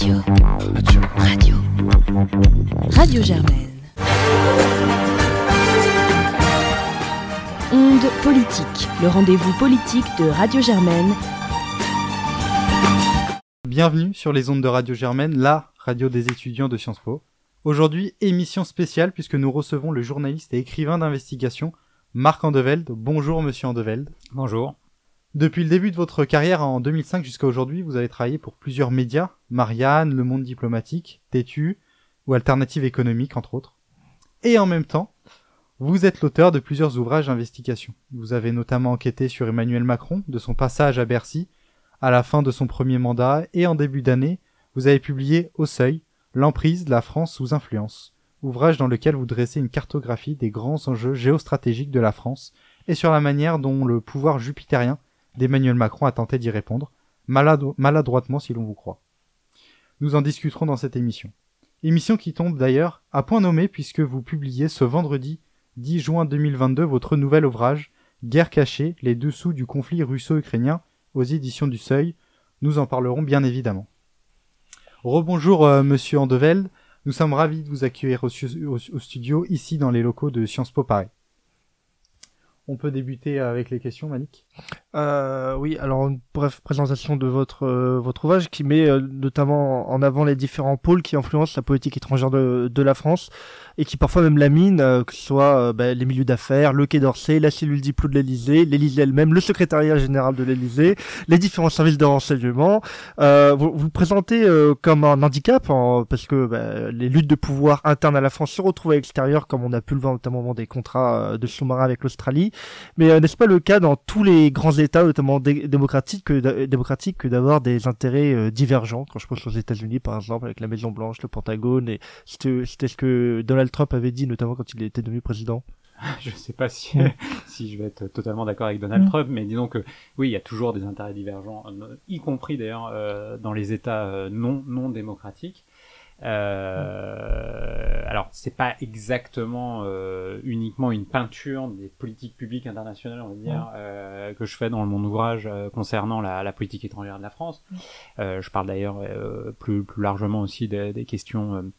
Radio. Radio. Radio. Radio Germaine. Onde politique, le rendez-vous politique de Radio Germaine. Bienvenue sur les ondes de Radio Germaine, la radio des étudiants de Sciences Po. Aujourd'hui, émission spéciale puisque nous recevons le journaliste et écrivain d'investigation Marc Andevelde. Bonjour monsieur Andevelde. Bonjour. Depuis le début de votre carrière en 2005 jusqu'à aujourd'hui, vous avez travaillé pour plusieurs médias, Marianne, Le Monde Diplomatique, Tétu ou Alternative Économique entre autres. Et en même temps, vous êtes l'auteur de plusieurs ouvrages d'investigation. Vous avez notamment enquêté sur Emmanuel Macron, de son passage à Bercy, à la fin de son premier mandat, et en début d'année, vous avez publié Au Seuil, L'emprise de la France sous influence, ouvrage dans lequel vous dressez une cartographie des grands enjeux géostratégiques de la France et sur la manière dont le pouvoir jupitérien d'Emmanuel Macron a tenté d'y répondre, maladroitement si l'on vous croit. Nous en discuterons dans cette émission. Émission qui tombe d'ailleurs à point nommé puisque vous publiez ce vendredi 10 juin 2022 votre nouvel ouvrage Guerre cachée, les dessous du conflit russo-ukrainien aux éditions du Seuil. Nous en parlerons bien évidemment. Rebonjour euh, monsieur Andevelde, nous sommes ravis de vous accueillir au, au, studio ici dans les locaux de Sciences Po Paris. On peut débuter avec les questions, Malik? Euh, Oui, alors une bref présentation de votre euh, votre ouvrage qui met euh, notamment en avant les différents pôles qui influencent la politique étrangère de, de la France et qui parfois même lamine, euh, que ce soit bah, les milieux d'affaires, le Quai d'Orsay, la cellule diplo de l'Elysée, l'Elysée elle-même, le secrétariat général de l'Elysée, les différents services de renseignement. vous vous présentez comme un handicap parce que bah, les luttes de pouvoir internes à la France se retrouvent à l'extérieur, comme on a pu le voir notamment au moment des contrats de sous-marins avec l'Australie. Mais n'est-ce pas le cas dans tous les grands États, notamment démocratiques, que, démocratiques, que d'avoir des intérêts euh, divergents. Quand je pense aux États-Unis, par exemple, avec la Maison Blanche, le Pentagone, et c'était ce que Donald Trump avait dit, notamment quand il était devenu président. Je ne sais pas si, si je vais être totalement d'accord avec Donald Trump, mais disons que oui, il y a toujours des intérêts divergents, euh, y compris d'ailleurs euh, dans les États non non démocratiques. Euh, alors, c'est pas exactement euh, uniquement une peinture des politiques publiques internationales, on va dire, euh, que je fais dans mon ouvrage euh, concernant la, la, politique étrangère de la France. Euh, je parle d'ailleurs plus, plus largement aussi des, des questions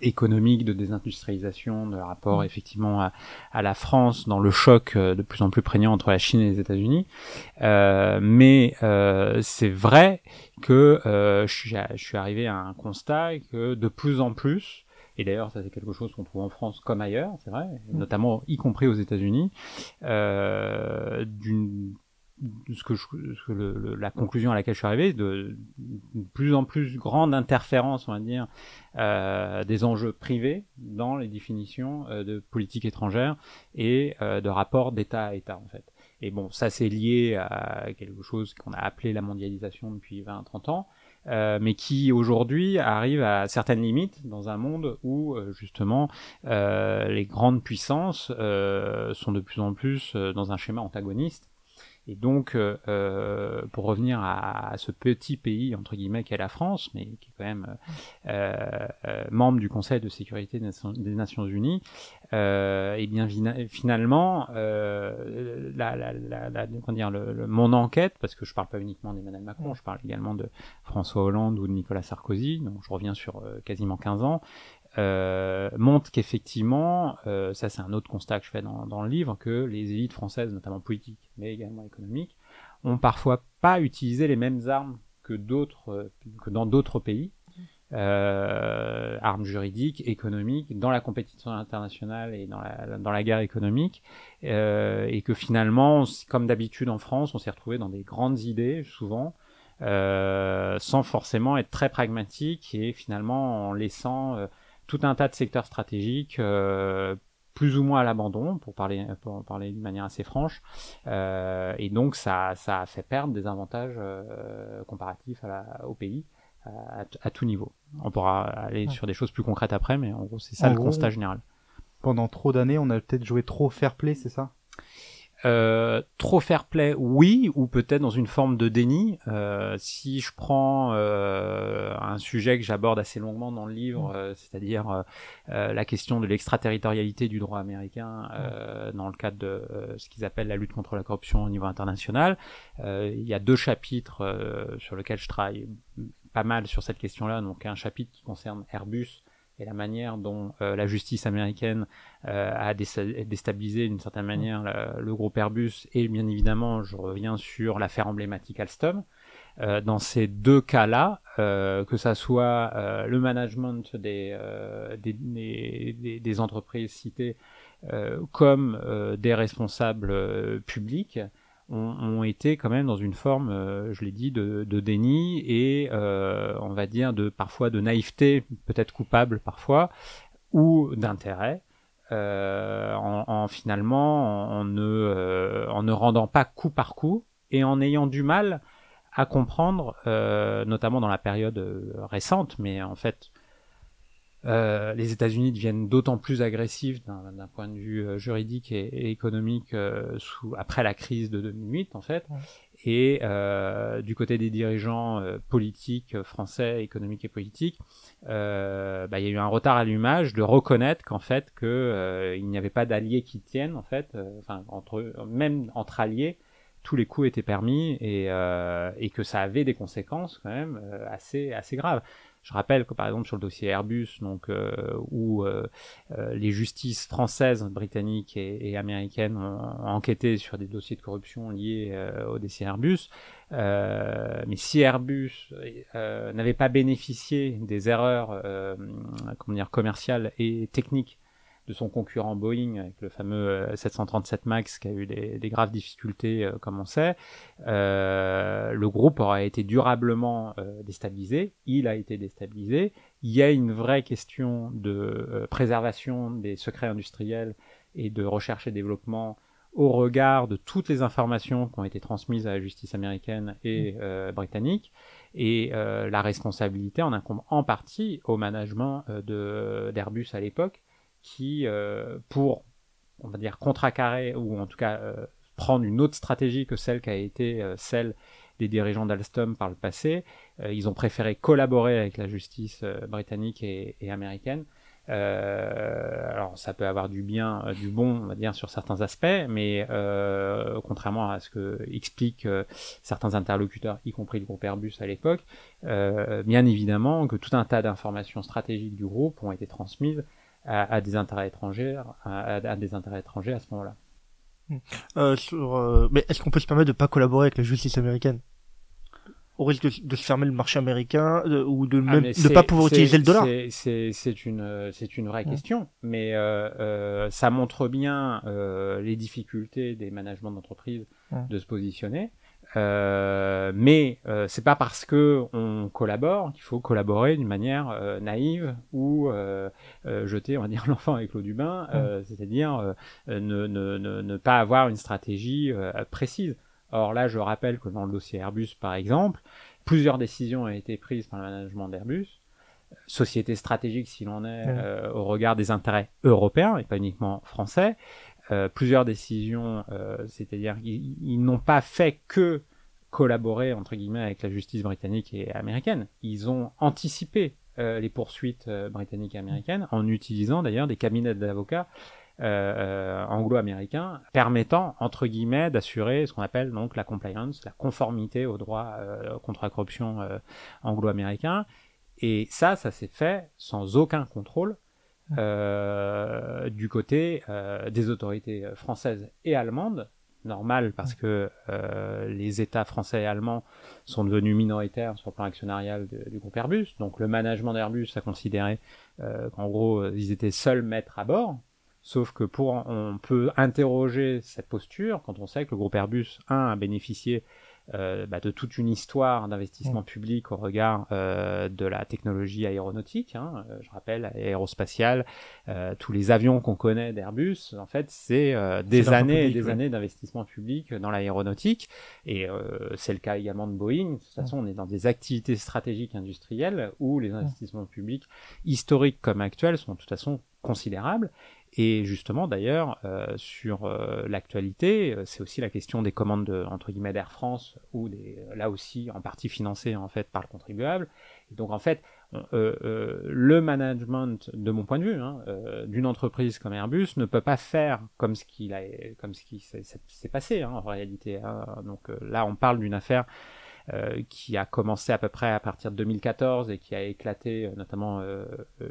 économique de désindustrialisation, de rapport effectivement à, à, la France dans le choc euh, de plus en plus prégnant entre la Chine et les États-Unis. Euh, mais euh, c'est vrai que euh, je, suis, je, suis, arrivé à un constat que de plus en plus, et d'ailleurs ça c'est quelque chose qu'on trouve en France comme ailleurs, c'est vrai, mm. notamment y compris aux États-Unis, euh, d'une ce que, la conclusion à laquelle je suis arrivé, de, de plus en plus grande interférence, on va dire, euh, des enjeux privés dans les définitions euh, de politique étrangère et euh, de rapports d'État à État, en fait. Et bon, ça c'est lié à quelque chose qu'on a appelé la mondialisation depuis 20-30 ans, mais qui aujourd'hui arrive à certaines limites dans un monde où justement les grandes puissances sont de plus en plus dans un schéma antagoniste et donc, euh, euh, pour revenir à, à, ce petit pays, entre guillemets, qu'est la France, mais qui est quand même euh, euh membre du Conseil de sécurité des Nations, Unies, euh, et bien finalement, euh, la, la, la, comment dire, le, mon enquête, parce que je parle pas uniquement d'Emmanuel Macron, je parle également de François Hollande ou de Nicolas Sarkozy, donc je reviens sur quasiment 15 ans, euh, montre qu'effectivement, euh, ça c'est un autre constat que je fais dans, le livre, que les élites françaises, notamment politiques, mais également économiques, ont parfois pas utilisé les mêmes armes que d'autres, euh, que dans d'autres pays, armes juridiques, économiques, dans la compétition internationale et dans la, dans la guerre économique, et que finalement, comme d'habitude en France, on s'est retrouvé dans des grandes idées, souvent, sans forcément être très pragmatique et finalement en laissant tout un tas de secteurs stratégiques euh, plus ou moins à l'abandon, pour parler, pour parler d'une manière assez franche. Euh, et donc, ça, ça a fait perdre des avantages euh, comparatifs à la, au pays à, à, tout niveau. On pourra aller sur des choses plus concrètes après, mais en gros, c'est ça le constat général. Pendant trop d'années, on a peut-être joué trop fair play, c'est ça? Euh, trop fair play, oui, ou peut-être dans une forme de déni. Euh, si je prends euh, un sujet que j'aborde assez longuement dans le livre, euh, c'est-à-dire euh, euh, la question de l'extraterritorialité du droit américain dans le cadre de ce qu'ils appellent la lutte contre la corruption au niveau international, il y a deux chapitres sur lesquels je travaille pas mal sur cette question-là, donc un chapitre qui concerne Airbus et la manière dont la justice américaine a déstabilisé d'une certaine manière le, groupe Airbus, et bien évidemment, je reviens sur l'affaire emblématique Alstom. dans ces deux cas-là, que ça soit le management des, des, des, entreprises citées comme des responsables publics, ont, été quand même dans une forme, euh, je l'ai dit, de, de, déni et euh, on va dire de parfois de naïveté, peut-être coupable parfois, ou d'intérêt. Euh, en, en, finalement en, ne, euh, en ne rendant pas coup par coup et en ayant du mal à comprendre, euh, notamment dans la période récente, mais en fait euh, les États-Unis deviennent d'autant plus agressifs d'un point de vue euh, juridique et, économique euh, sous, après la crise de 2008 en fait. Et du côté des dirigeants politiques français, économiques et politiques, bah, il y a eu un retard à l'image de reconnaître qu'en fait que il n'y avait pas d'alliés qui tiennent en fait, enfin entre même entre alliés, tous les coups étaient permis et, et que ça avait des conséquences quand même assez assez graves. Je rappelle que par exemple sur le dossier Airbus, donc euh, où euh, euh, les justices françaises, britanniques et, américaines ont, enquêté sur des dossiers de corruption liés au dossier Airbus, mais si Airbus n'avait pas bénéficié des erreurs comment dire commerciales et techniques de son concurrent Boeing avec le fameux 737 euh, Max qui a eu des, graves difficultés euh, comme on sait, euh, le groupe aura été durablement déstabilisé, il a été déstabilisé, il y a une vraie question de préservation des secrets industriels et de recherche et développement au regard de toutes les informations qui ont été transmises à la justice américaine et mmh. britannique, et la responsabilité en incombe en partie au management d'Airbus à l'époque, qui, euh, pour, on va dire, contrecarrer, ou en tout cas euh, prendre une autre stratégie que celle qui a été euh, celle des dirigeants d'Alstom par le passé, ils ont préféré collaborer avec la justice britannique et, américaine. alors ça peut avoir du bien, du bon, on va dire, sur certains aspects, mais contrairement à ce que expliquent certains interlocuteurs, y compris le groupe Airbus à l'époque, bien évidemment que tout un tas d'informations stratégiques du groupe ont été transmises à, des intérêts étrangers, à, des intérêts étrangers à ce moment-là. Euh, sur, euh, mais est-ce qu'on peut se permettre de pas collaborer avec la justice américaine? Au risque de, se fermer le marché américain ou de ah, ne pas pouvoir utiliser le dollar? C'est une c'est une vraie question, mais euh, euh, ça montre bien euh, les difficultés des managements d'entreprise de se positionner. Euh, mais euh, c'est pas parce que on collabore qu'il faut collaborer d'une manière euh, naïve ou euh, jeter, on va dire, l'enfant avec l'eau du bain, c'est-à-dire ne, ne, ne, ne, pas avoir une stratégie précise. Or là, je rappelle que dans le dossier Airbus, par exemple, plusieurs décisions ont été prises par le management d'Airbus, société stratégique s'il en est, au regard des intérêts européens et pas uniquement français, euh, plusieurs décisions, euh, c'est-à-dire ils, n'ont pas fait que collaborer entre guillemets avec la justice britannique et américaine. Ils ont anticipé euh, les poursuites britanniques et américaines en utilisant d'ailleurs des cabinets d'avocats anglo-américains permettant entre guillemets d'assurer ce qu'on appelle donc la compliance, la conformité au droit contre la corruption anglo-américain. Et ça, ça s'est fait sans aucun contrôle euh, du côté euh, des autorités françaises et allemandes, normal parce que euh, les États français et allemands sont devenus minoritaires sur le plan actionnarial du groupe Airbus. Donc le management d'Airbus a considéré qu'en gros ils étaient seuls maîtres à bord. Sauf que pour on peut interroger cette posture quand on sait que le groupe Airbus 1 a bénéficié euh, bah, de toute une histoire d'investissement public au regard euh, de la technologie aéronautique. Hein, euh, je rappelle, aérospatiale, euh, tous les avions qu'on connaît d'Airbus, en fait, c'est des années et des années d'investissement public dans l'aéronautique. Et c'est le cas également de Boeing. De toute façon, on est dans des activités stratégiques industrielles où les investissements publics historiques comme actuels sont de toute façon considérables. Et justement, d'ailleurs, euh, sur euh, l'actualité, euh, c'est aussi la question des commandes de, entre guillemets d'Air France, ou des, là aussi en partie financées en fait par le contribuable. Donc en fait, le management, de mon point de vue, hein, d'une entreprise comme Airbus ne peut pas faire comme ce qu'il qui s'est passé hein, en réalité. Hein. Donc là, on parle d'une affaire euh, qui a commencé à peu près à partir de 2014 et qui a éclaté euh, notamment euh,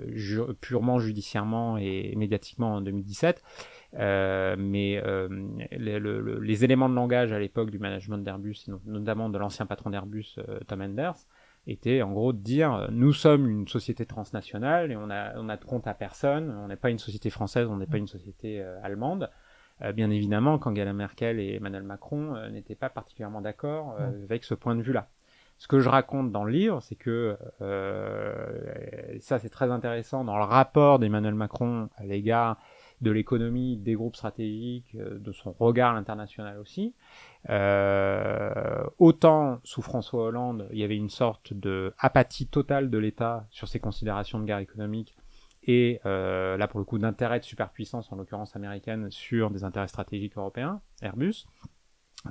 ju purement judiciairement et médiatiquement en 2017. mais les, le, les, éléments de langage à l'époque du management d'Airbus, notamment de l'ancien patron d'Airbus, Tom Enders, étaient en gros de dire nous sommes une société transnationale et on a, on a de compte à personne, on n'est pas une société française, on n'est pas une société allemande. Euh, bien évidemment qu'Angela Merkel et Emmanuel Macron euh, n'étaient pas particulièrement d'accord euh, avec ce point de vue-là. Ce que je raconte dans le livre, c'est que ça c'est très intéressant dans le rapport d'Emmanuel Macron à l'égard de l'économie, des groupes stratégiques, de son regard international aussi. Euh, autant sous François Hollande, il y avait une sorte de apathie totale de l'État sur ses considérations de guerre économique et euh, là pour le coup d'intérêt de superpuissance, en l'occurrence américaine, sur des intérêts stratégiques européens, Airbus.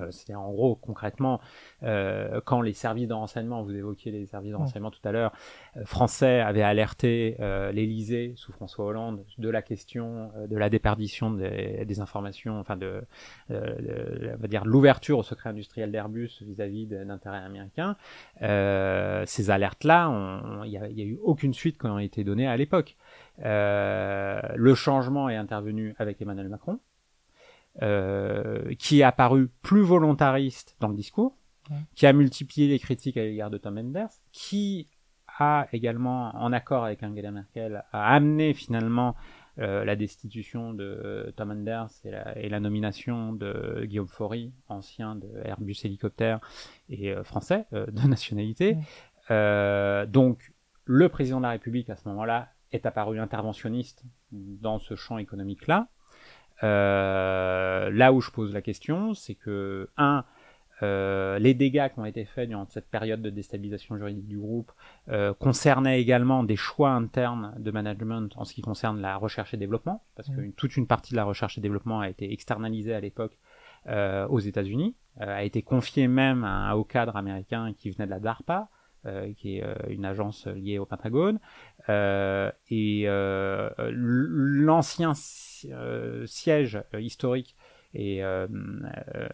Euh, c'est en gros concrètement euh, quand les services de renseignement, vous évoquiez les services de renseignement tout à l'heure, euh, français avaient alerté l'Élysée sous François Hollande de la question de la déperdition des, des informations, enfin de, de, on va dire l'ouverture au secret industriel d'Airbus vis-à-vis d'intérêts américains. ces alertes-là, il n'y a, a, eu aucune suite qui ont été données à l'époque. Le changement est intervenu avec Emmanuel Macron. Euh, qui est apparu plus volontariste dans le discours, qui a multiplié les critiques à l'égard de Tom Enders, qui a également, en accord avec Angela Merkel, a amené finalement euh, la destitution de euh, Tom Enders et la, et la, nomination de Guillaume Faury, ancien de Airbus Hélicoptère et euh, français de nationalité. donc, le président de la République à ce moment-là est apparu interventionniste dans ce champ économique-là. Euh, là où je pose la question, c'est que, un, euh, les dégâts qui ont été faits durant cette période de déstabilisation juridique du groupe euh, concernaient également des choix internes de management en ce qui concerne la recherche et développement, parce que mmh. toute une partie de la recherche et développement a été externalisée à l'époque euh, aux États-Unis, a été confiée même à un haut cadre américain qui venait de la DARPA, qui est une agence liée au Pentagone. Euh, et l'ancien siège historique et euh,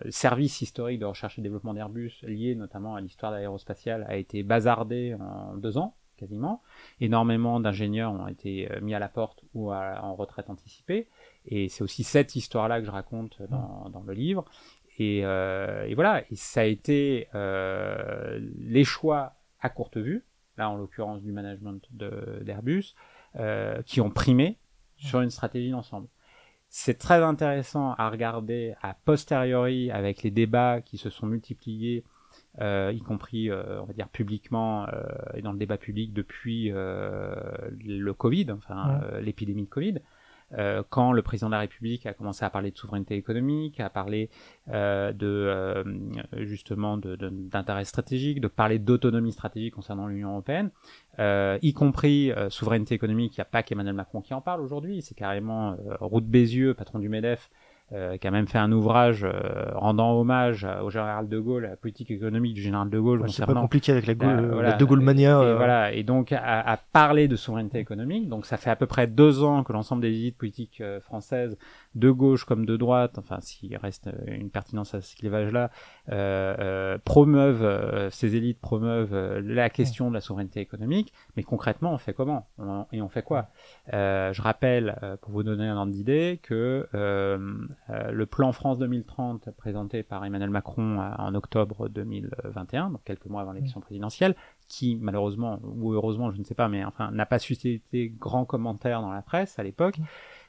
service historique de recherche et développement d'Airbus, lié notamment à l'histoire d'aérospatiale, a été bazardé en deux ans, quasiment. Énormément d'ingénieurs ont été mis à la porte ou en retraite anticipée. Et c'est aussi cette histoire-là que je raconte dans, dans le livre. Et, euh, et, voilà, et ça a été euh, les choix à courte vue, là en l'occurrence du management d'Airbus, euh, qui ont primé sur une stratégie d'ensemble. C'est très intéressant à regarder a posteriori avec les débats qui se sont multipliés, euh, y compris, euh, on va dire, publiquement et dans le débat public depuis le Covid, enfin ouais. l'épidémie de Covid. Euh, quand le président de la République a commencé à parler de souveraineté économique, à parler euh, de euh, justement d'intérêt stratégique, de parler d'autonomie stratégique concernant l'Union européenne, euh, y compris euh, souveraineté économique. Il n'y a pas qu'Emmanuel Macron qui en parle aujourd'hui, c'est carrément Route Bézieux, patron du Medef, euh, qui a même fait un ouvrage euh, rendant hommage au général de Gaulle, à la politique économique du général de Gaulle. Ouais, c'est pas compliqué avec la, Gaulle, voilà, la de Gaulle mania. Et, voilà, et donc à, à, parler de souveraineté économique. Donc ça fait à peu près deux ans que l'ensemble des élites politiques euh, françaises, de gauche comme de droite, enfin s'il reste une pertinence à ce clivage-là, promeuvent ces élites promeuvent la question de la souveraineté économique. Mais concrètement, on fait comment? On, Et on fait quoi? Je rappelle, pour vous donner un ordre d'idée, que euh, le plan France 2030 présenté par Emmanuel Macron en octobre 2021, donc quelques mois avant l'élection présidentielle, qui malheureusement ou heureusement, je ne sais pas, mais enfin n'a pas suscité grand commentaire dans la presse à l'époque.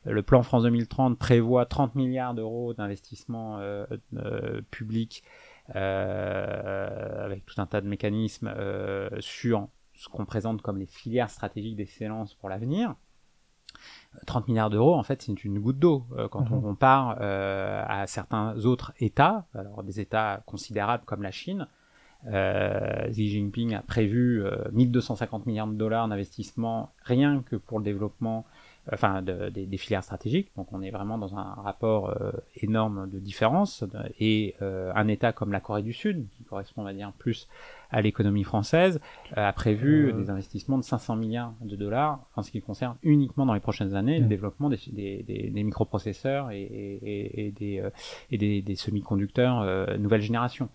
Le plan France 2030 prévoit 30 milliards d'euros d'investissement euh, euh, public euh, avec tout un tas de mécanismes euh, sur ce qu'on présente comme les filières stratégiques d'excellence pour l'avenir. 30 milliards d'euros, en fait, c'est une goutte d'eau euh, quand mmh. on mhm. compare euh, à certains autres États, alors des États considérables comme la Chine. Euh, Xi Jinping a prévu 1250 milliards de dollars d'investissement rien que pour le développement enfin de, de, des filières stratégiques. Donc on est vraiment dans un rapport énorme de différence. Et un État comme la Corée du Sud, qui correspond on va dire plus à l'économie française, euh, a prévu des investissements de 500 milliards de dollars en ce qui concerne uniquement dans les prochaines années le développement des, des, des, des microprocesseurs et, et, et des, et des, semi-conducteurs nouvelle génération.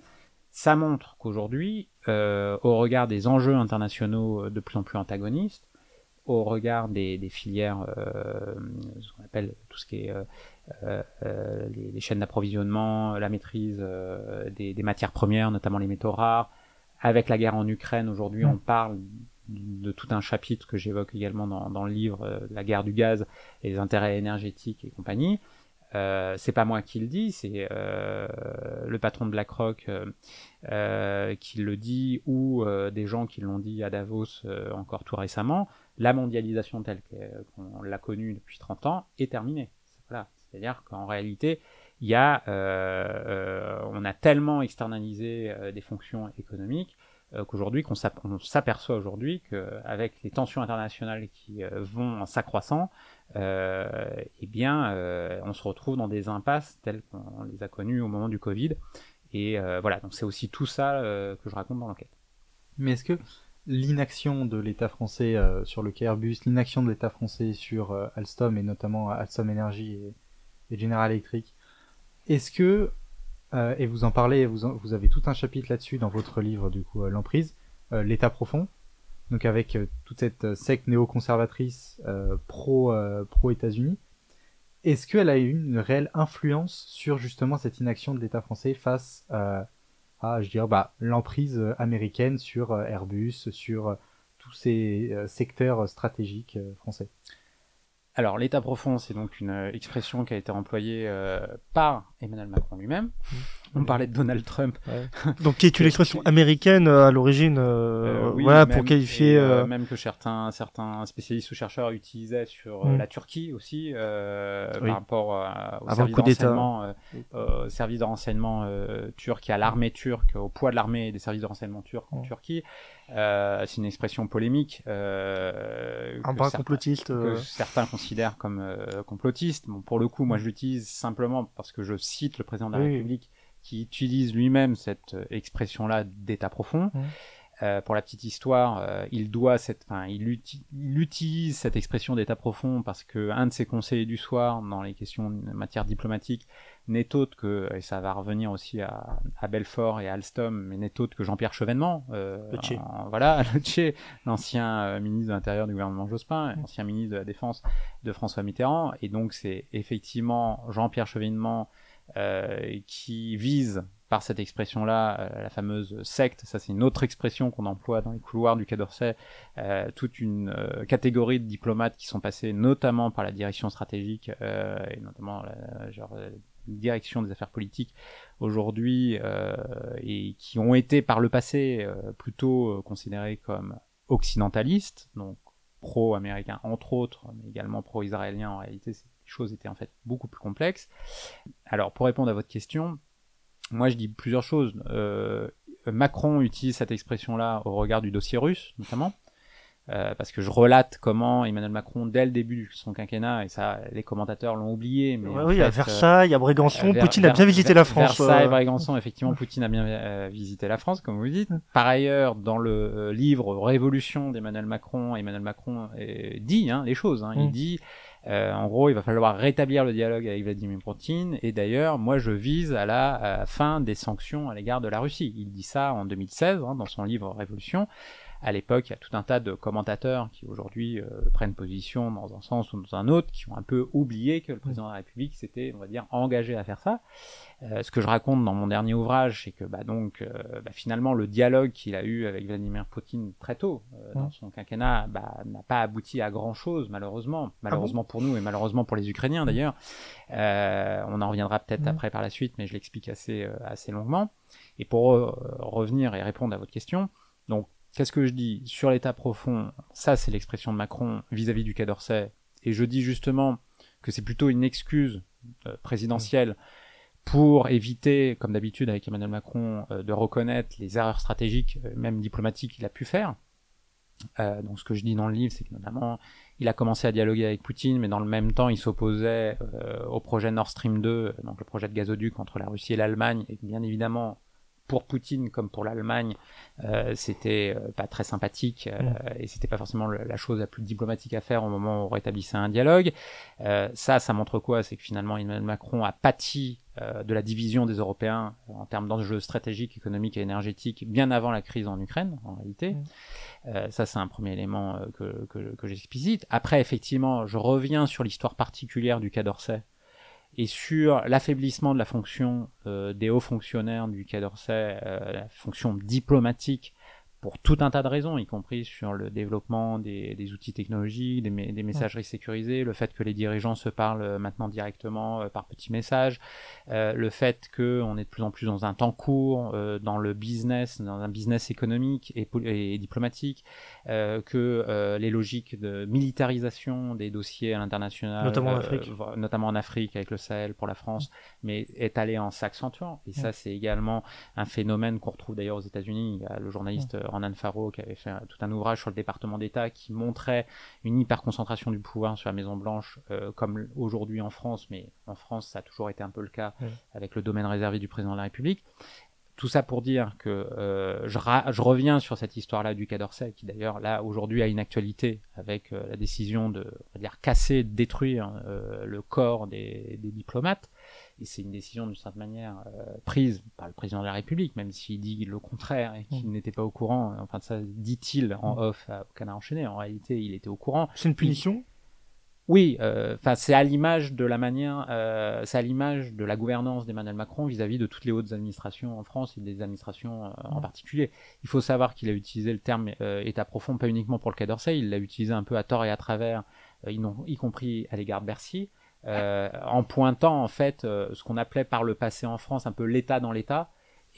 Ça montre qu'aujourd'hui, au regard des enjeux internationaux de plus en plus antagonistes, au regard des, des filières, ce qu'on appelle tout ce qui est euh, euh, les, les, chaînes d'approvisionnement, la maîtrise euh, des, des, matières premières, notamment les métaux rares. Avec la guerre en Ukraine, aujourd'hui, mm. on parle de tout un chapitre que j'évoque également dans, dans, le livre, la guerre du gaz et les intérêts énergétiques et compagnie. Euh, c'est pas moi qui le dis, c'est euh, le patron de BlackRock euh, qui le dit, ou des gens qui l'ont dit à Davos encore tout récemment. La mondialisation telle qu'on l'a connue depuis 30 ans est terminée. Voilà, c'est-à-dire qu'en réalité, il y a, euh, euh, on a tellement externalisé euh, des fonctions économiques qu'aujourd'hui, qu'on s'aperçoit aujourd'hui qu'avec les tensions internationales qui vont en s'accroissant, eh bien, on se retrouve dans des impasses telles qu'on les a connues au moment du Covid. Et voilà, donc c'est aussi tout ça que je raconte dans l'enquête. Mais est-ce que l'inaction de l'État français sur le Airbus, l'inaction de l'État français sur Alstom et notamment Alstom Energy et et General Electric. Est-ce que, euh, et vous en parlez, vous, vous avez tout un chapitre là-dessus dans votre livre, du coup, euh, L'emprise, euh, l'état profond, donc avec toute cette secte néoconservatrice pro, pro États-Unis. Est-ce qu'elle a eu une réelle influence sur justement cette inaction de l'État français face à, je dirais, bah, l'emprise américaine sur Airbus, sur tous ces secteurs stratégiques français? Alors, l'état profond, c'est donc une euh, expression qui a été employée euh, par Emmanuel Macron lui-même. Mmh. On parlait de Donald Trump. donc, qui est une expression américaine euh, à l'origine, voilà, pour qualifier. même que certains, certains spécialistes ou chercheurs utilisaient sur mmh. la Turquie aussi, par rapport au, service de renseignement, service de renseignement turc et à l'armée turque, au poids de l'armée et des services de renseignement turcs en mmh. Turquie. Euh, c'est une expression polémique. Euh, un bras complotiste. Que euh. certains considèrent comme complotiste. Bon, pour le coup, moi, je l'utilise simplement parce que je cite le président de la République qui utilise lui-même cette expression-là d'état profond. Euh, pour la petite histoire, euh, il doit cette, enfin, il, il, utilise cette expression d'état profond parce que un de ses conseillers du soir dans les questions de matière diplomatique n'est autre que, et ça va revenir aussi à, à Belfort et à Alstom, mais n'est autre que Jean-Pierre Chevènement, euh, voilà, l'ancien euh, ministre de l'Intérieur du gouvernement Jospin, ancien ministre de la Défense de François Mitterrand, et donc c'est effectivement Jean-Pierre Chevènement qui vise par cette expression-là, euh, la fameuse secte, ça c'est une autre expression qu'on emploie dans les couloirs du Quai d'Orsay, euh, toute une euh, catégorie de diplomates qui sont passés notamment par la direction stratégique et notamment la direction des affaires politiques aujourd'hui et qui ont été par le passé plutôt considérés comme occidentalistes, donc pro-américains entre autres, mais également pro-israéliens en réalité, choses étaient en fait beaucoup plus complexes. Alors pour répondre à votre question, moi je dis plusieurs choses. Euh, Macron utilise cette expression-là au regard du dossier russe, notamment. Euh, parce que je relate comment Emmanuel Macron, dès le début de son quinquennat, et ça, les commentateurs l'ont oublié. Mais oui, à Versailles, à Brégançon, Poutine a bien visité la France. Versailles, euh... Brégançon, effectivement, Poutine a bien euh, visité la France, comme vous dites. Par ailleurs, dans le euh, livre Révolution d'Emmanuel Macron, Emmanuel Macron dit hein, les choses. Hein, Il mm. dit euh, en gros, il va falloir rétablir le dialogue avec Vladimir Poutine. Et d'ailleurs, moi, je vise à la fin des sanctions à l'égard de la Russie. Il dit ça en 2016 hein, dans son livre Révolution. À l'époque, il y a tout un tas de commentateurs qui aujourd'hui euh, prennent position dans un sens ou dans un autre, qui ont un peu oublié que le président de la République s'était, on va dire, engagé à faire ça. Euh, ce que je raconte dans mon dernier ouvrage, c'est que bah, donc euh, bah, finalement le dialogue qu'il a eu avec Vladimir Poutine très tôt dans son quinquennat bah, n'a pas abouti à grand chose malheureusement, malheureusement pour nous et malheureusement pour les Ukrainiens d'ailleurs. on en reviendra peut-être après par la suite, mais je l'explique assez assez longuement. Et pour revenir et répondre à votre question, donc Qu'est-ce que je dis Sur l'état profond, ça c'est l'expression de Macron vis-à-vis du Quai d'Orsay, et je dis justement que c'est plutôt une excuse euh, présidentielle pour éviter, comme d'habitude avec Emmanuel Macron, euh, de reconnaître les erreurs stratégiques, euh, même diplomatiques, qu'il a pu faire. donc ce que je dis dans le livre, c'est que notamment, il a commencé à dialoguer avec Poutine, mais dans le même temps, il s'opposait au projet Nord Stream 2, donc le projet de gazoduc entre la Russie et l'Allemagne, et bien évidemment, pour Poutine comme pour l'Allemagne, euh, c'était euh, pas très sympathique euh, mm. et c'était pas forcément la chose la plus diplomatique à faire au moment où on rétablissait un dialogue. ça, ça montre quoi? C'est que finalement Emmanuel Macron a pâti de la division des Européens en termes d'enjeux stratégiques, économiques et énergétiques bien avant la crise en Ukraine, en réalité. Mm. Euh, ça, c'est un premier élément que, que, que j'explicite. Après, effectivement, je reviens sur l'histoire particulière du Quai d'Orsay et sur l'affaiblissement de la fonction des hauts fonctionnaires du Quai d'Orsay, la fonction diplomatique pour tout un tas de raisons, y compris sur le développement des, des outils technologiques, des, des, messageries sécurisées, le fait que les dirigeants se parlent euh, maintenant directement euh, par petits messages, euh, le fait qu'on est de plus en plus dans un temps court, euh, dans le business, dans un business économique et, et diplomatique, euh, que les logiques de militarisation des dossiers à l'international, notamment en Afrique, notamment en Afrique avec le Sahel pour la France, mais est allé en s'accentuant. Et ça, c'est également un phénomène qu'on retrouve d'ailleurs aux États-Unis. Il y a le journaliste Ronan Farrow qui avait fait tout un ouvrage sur le département d'État qui montrait une hyper-concentration du pouvoir sur la Maison Blanche, euh, comme aujourd'hui en France, mais en France ça a toujours été un peu le cas avec le domaine réservé du président de la République. Tout ça pour dire que euh, je, je, reviens sur cette histoire-là du Quai d'Orsay, qui d'ailleurs là aujourd'hui a une actualité avec euh, la décision de on va dire casser, détruire euh, le corps des, des diplomates et c'est une décision d'une certaine manière prise par le président de la République, même s'il dit le contraire et qu'il mm. n'était pas au courant. Enfin, ça dit-il en mm. off au Canard enchaîné. En réalité, il était au courant. C'est une punition? Oui, euh, enfin c'est à l'image de la manière, euh, c'est à l'image de la gouvernance d'Emmanuel Macron vis-à-vis de toutes les hautes administrations en France et des administrations euh, en mm. particulier. Il faut savoir qu'il a utilisé le terme État profond pas uniquement pour le Quai d'Orsay, il l'a utilisé un peu à tort et à travers, y, y compris à l'égard de Bercy. Euh, en pointant en fait euh, ce qu'on appelait par le passé en France un peu l'État dans l'État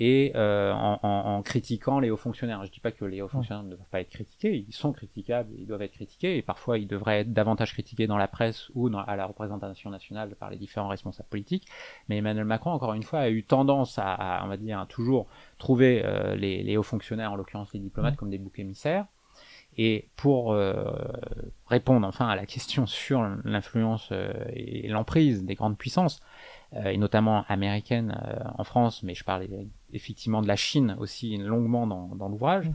et euh, en, en, en, critiquant les hauts fonctionnaires. Je dis pas que les hauts fonctionnaires ne doivent pas être critiqués, ils sont critiquables, ils doivent être critiqués, et parfois ils devraient être davantage critiqués dans la presse ou dans, à la représentation nationale par les différents responsables politiques. Mais Emmanuel Macron, encore une fois, a eu tendance à, à on va dire, à toujours trouver euh, les, les, hauts fonctionnaires, en l'occurrence les diplomates, comme des boucs émissaires. Et pour euh, répondre enfin à la question sur l'influence et l'emprise des grandes puissances, et notamment américaines en France, mais je parle effectivement de la Chine aussi longuement dans, dans l'ouvrage, mm.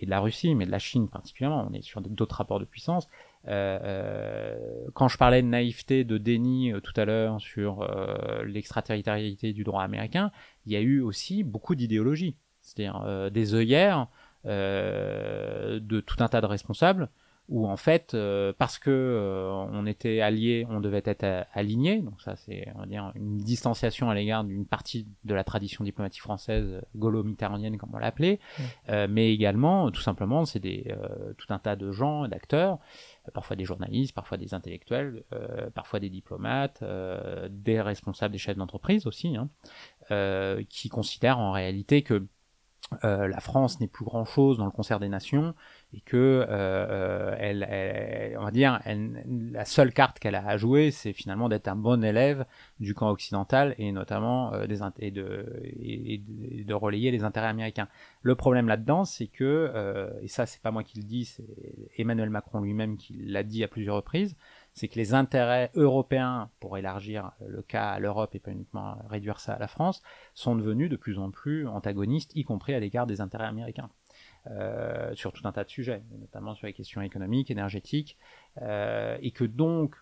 et de la Russie, mais de la Chine particulièrement, on est sur d'autres rapports de puissance. quand je parlais de naïveté, de déni tout à l'heure sur l'extraterritorialité du droit américain, il y a eu aussi beaucoup d'idéologie, c'est-à-dire des œillères euh, de tout un tas de responsables où en fait euh, parce que euh, on était alliés, on devait être alignés. Donc ça c'est on va dire une distanciation à l'égard d'une partie de la tradition diplomatique française gaulo-mitterrandienne comme on l'appelait, mais également tout simplement c'est des tout un tas de gens, d'acteurs, parfois des journalistes, parfois des intellectuels, parfois des diplomates, des responsables des chefs d'entreprise aussi, hein, qui considèrent en réalité que euh, la France n'est plus grand chose dans le concert des nations et que euh, euh elle, on va dire, la seule carte qu'elle a à jouer, c'est finalement d'être un bon élève du camp occidental et notamment euh, des et de, et, relayer les intérêts américains. Le problème là-dedans, c'est que euh, et ça c'est pas moi qui le dis, c'est Emmanuel Macron lui-même qui l'a dit à plusieurs reprises, c'est que les intérêts européens, pour élargir le cas à l'Europe et pas uniquement réduire ça à la France, sont devenus de plus en plus antagonistes, y compris à l'égard des intérêts américains. Euh, sur tout un tas de sujets, notamment sur les questions économiques, énergétiques, euh, et que donc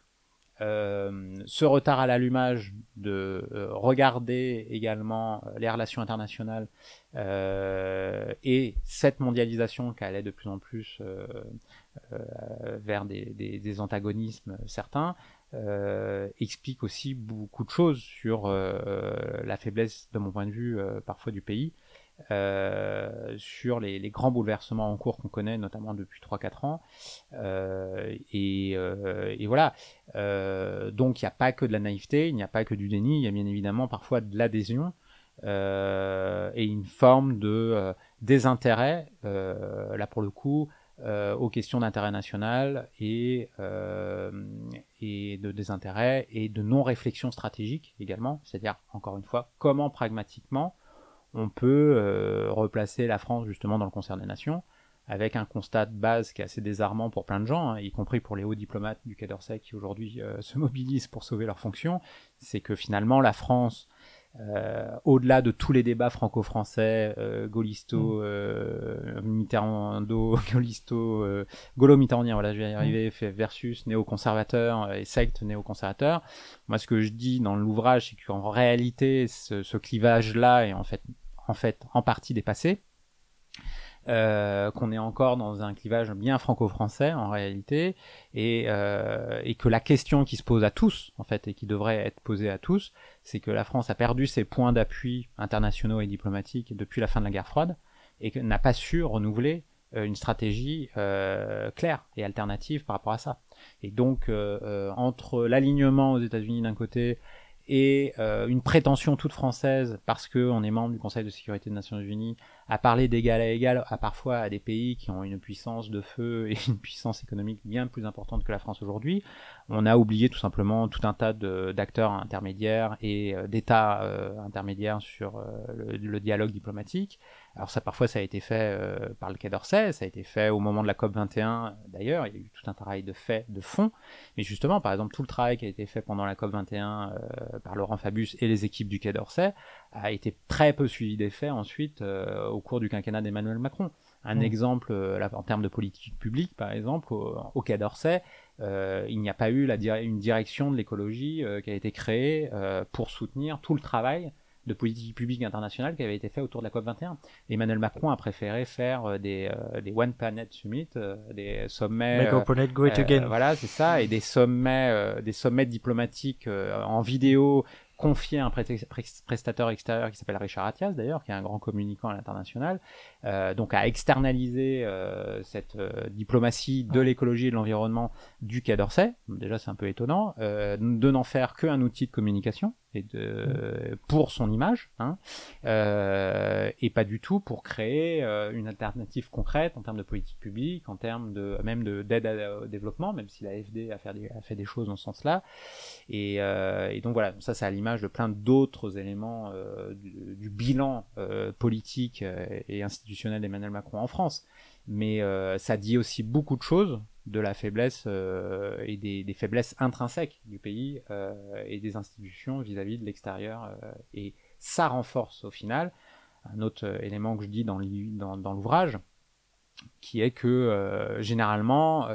euh, ce retard à l'allumage de regarder également les relations internationales et cette mondialisation qui allait de plus en plus vers des, antagonismes certains explique aussi beaucoup de choses sur la faiblesse, de mon point de vue, parfois du pays euh, sur les, grands bouleversements en cours qu'on connaît, notamment depuis 3-4 ans. Euh, et, euh, et, voilà. Donc il n'y a pas que de la naïveté, il n'y a pas que du déni, il y a bien évidemment parfois de l'adhésion et une forme de désintérêt, là pour le coup, aux questions d'intérêt national et, et de désintérêt et de non-réflexion stratégique également. C'est-à-dire, encore une fois, comment pragmatiquement on peut euh, replacer la France justement dans le concert des nations, avec un constat de base qui est assez désarmant pour plein de gens, hein, y compris pour les hauts diplomates du Quai d'Orsay qui aujourd'hui euh, se mobilisent pour sauver leurs fonctions, c'est que finalement la France euh, au-delà de tous les débats franco-français, euh, Gaullisto, mm. euh, Mitterrando, Gaullisto, euh, Gaulo-Mitterrandien, voilà, je vais y mm. arriver, versus néo-conservateur et secte néo-conservateur. Moi, ce que je dis dans l'ouvrage, c'est qu'en réalité, ce, ce clivage-là est en fait, en fait, en partie dépassé. Euh, qu'on est encore dans un clivage bien franco-français en réalité, et, euh, et, que la question qui se pose à tous, en fait, et qui devrait être posée à tous, c'est que la France a perdu ses points d'appui internationaux et diplomatiques depuis la fin de la guerre froide, et n'a pas su renouveler euh, une stratégie claire et alternative par rapport à ça. Et donc, entre l'alignement aux États-Unis d'un côté et une prétention toute française, parce qu'on est membre du Conseil de sécurité des Nations Unies, à parler d'égal à égal à parfois à des pays qui ont une puissance de feu et une puissance économique bien plus importante que la France aujourd'hui. On a oublié tout simplement tout un tas d'acteurs intermédiaires et euh, d'États euh, intermédiaires sur euh, le, dialogue diplomatique. Alors ça, parfois, ça a été fait par le Quai d'Orsay, ça a été fait au moment de la COP 21. D'ailleurs, il y a eu tout un travail de fait, de fond. Mais justement, par exemple, tout le travail qui a été fait pendant la COP 21 euh, par Laurent Fabius et les équipes du Quai d'Orsay a été très peu suivi des faits ensuite au cours du quinquennat d'Emmanuel Macron. Un mmh. exemple, là, en termes de politique publique, par exemple, au, au Quai d'Orsay, il n'y a pas eu la, une direction de l'écologie qui a été créée pour soutenir tout le travail de politique publique internationale qui avait été fait autour de la COP 21. Emmanuel Macron a préféré faire euh, des, euh, des One Planet Summit, euh, des sommets. Make our planet great again. Voilà, c'est ça, et des sommets, des sommets diplomatiques en vidéo confié à un prestataire extérieur qui s'appelle Richard Attias d'ailleurs, qui est un grand communicant à l'international, euh, donc à externaliser euh, cette euh, diplomatie de l'écologie et de l'environnement du Quai d'Orsay. Déjà c'est un peu étonnant, de n'en faire qu'un outil de communication et de, pour son image, hein, euh, et pas du tout pour créer euh, une alternative concrète en termes de politique publique, en termes de même d'aide au développement, même si l'AFD a, a fait des choses dans ce sens-là. Et, et donc voilà, ça c'est à l'image de plein d'autres éléments du, du, bilan politique et institutionnel d'Emmanuel Macron en France. Mais ça dit aussi beaucoup de choses de la faiblesse euh, et des, faiblesses intrinsèques du pays euh, et des institutions vis-à-vis -vis de l'extérieur. Euh, et ça renforce au final un autre élément que je dis dans l'ouvrage, qui est que généralement,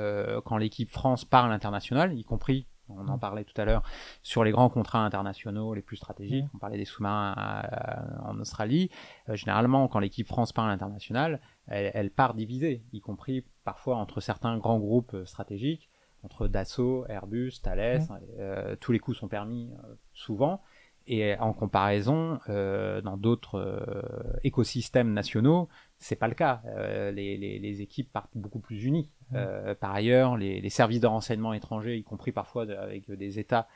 quand l'équipe France parle international, y compris on en parlait tout à l'heure sur les grands contrats internationaux les plus stratégiques. On parlait des sous-marins en Australie. généralement, quand l'équipe France parle international, elle, elle, part divisée, y compris parfois entre certains grands groupes euh, stratégiques, entre Dassault, Airbus, Thales, euh, tous les coups sont permis euh, souvent. Et en comparaison, euh, dans d'autres euh, écosystèmes nationaux, c'est pas le cas. Euh, les, les, les, équipes partent beaucoup plus unies. par ailleurs, les, les, services de renseignement étrangers, y compris parfois de, avec des États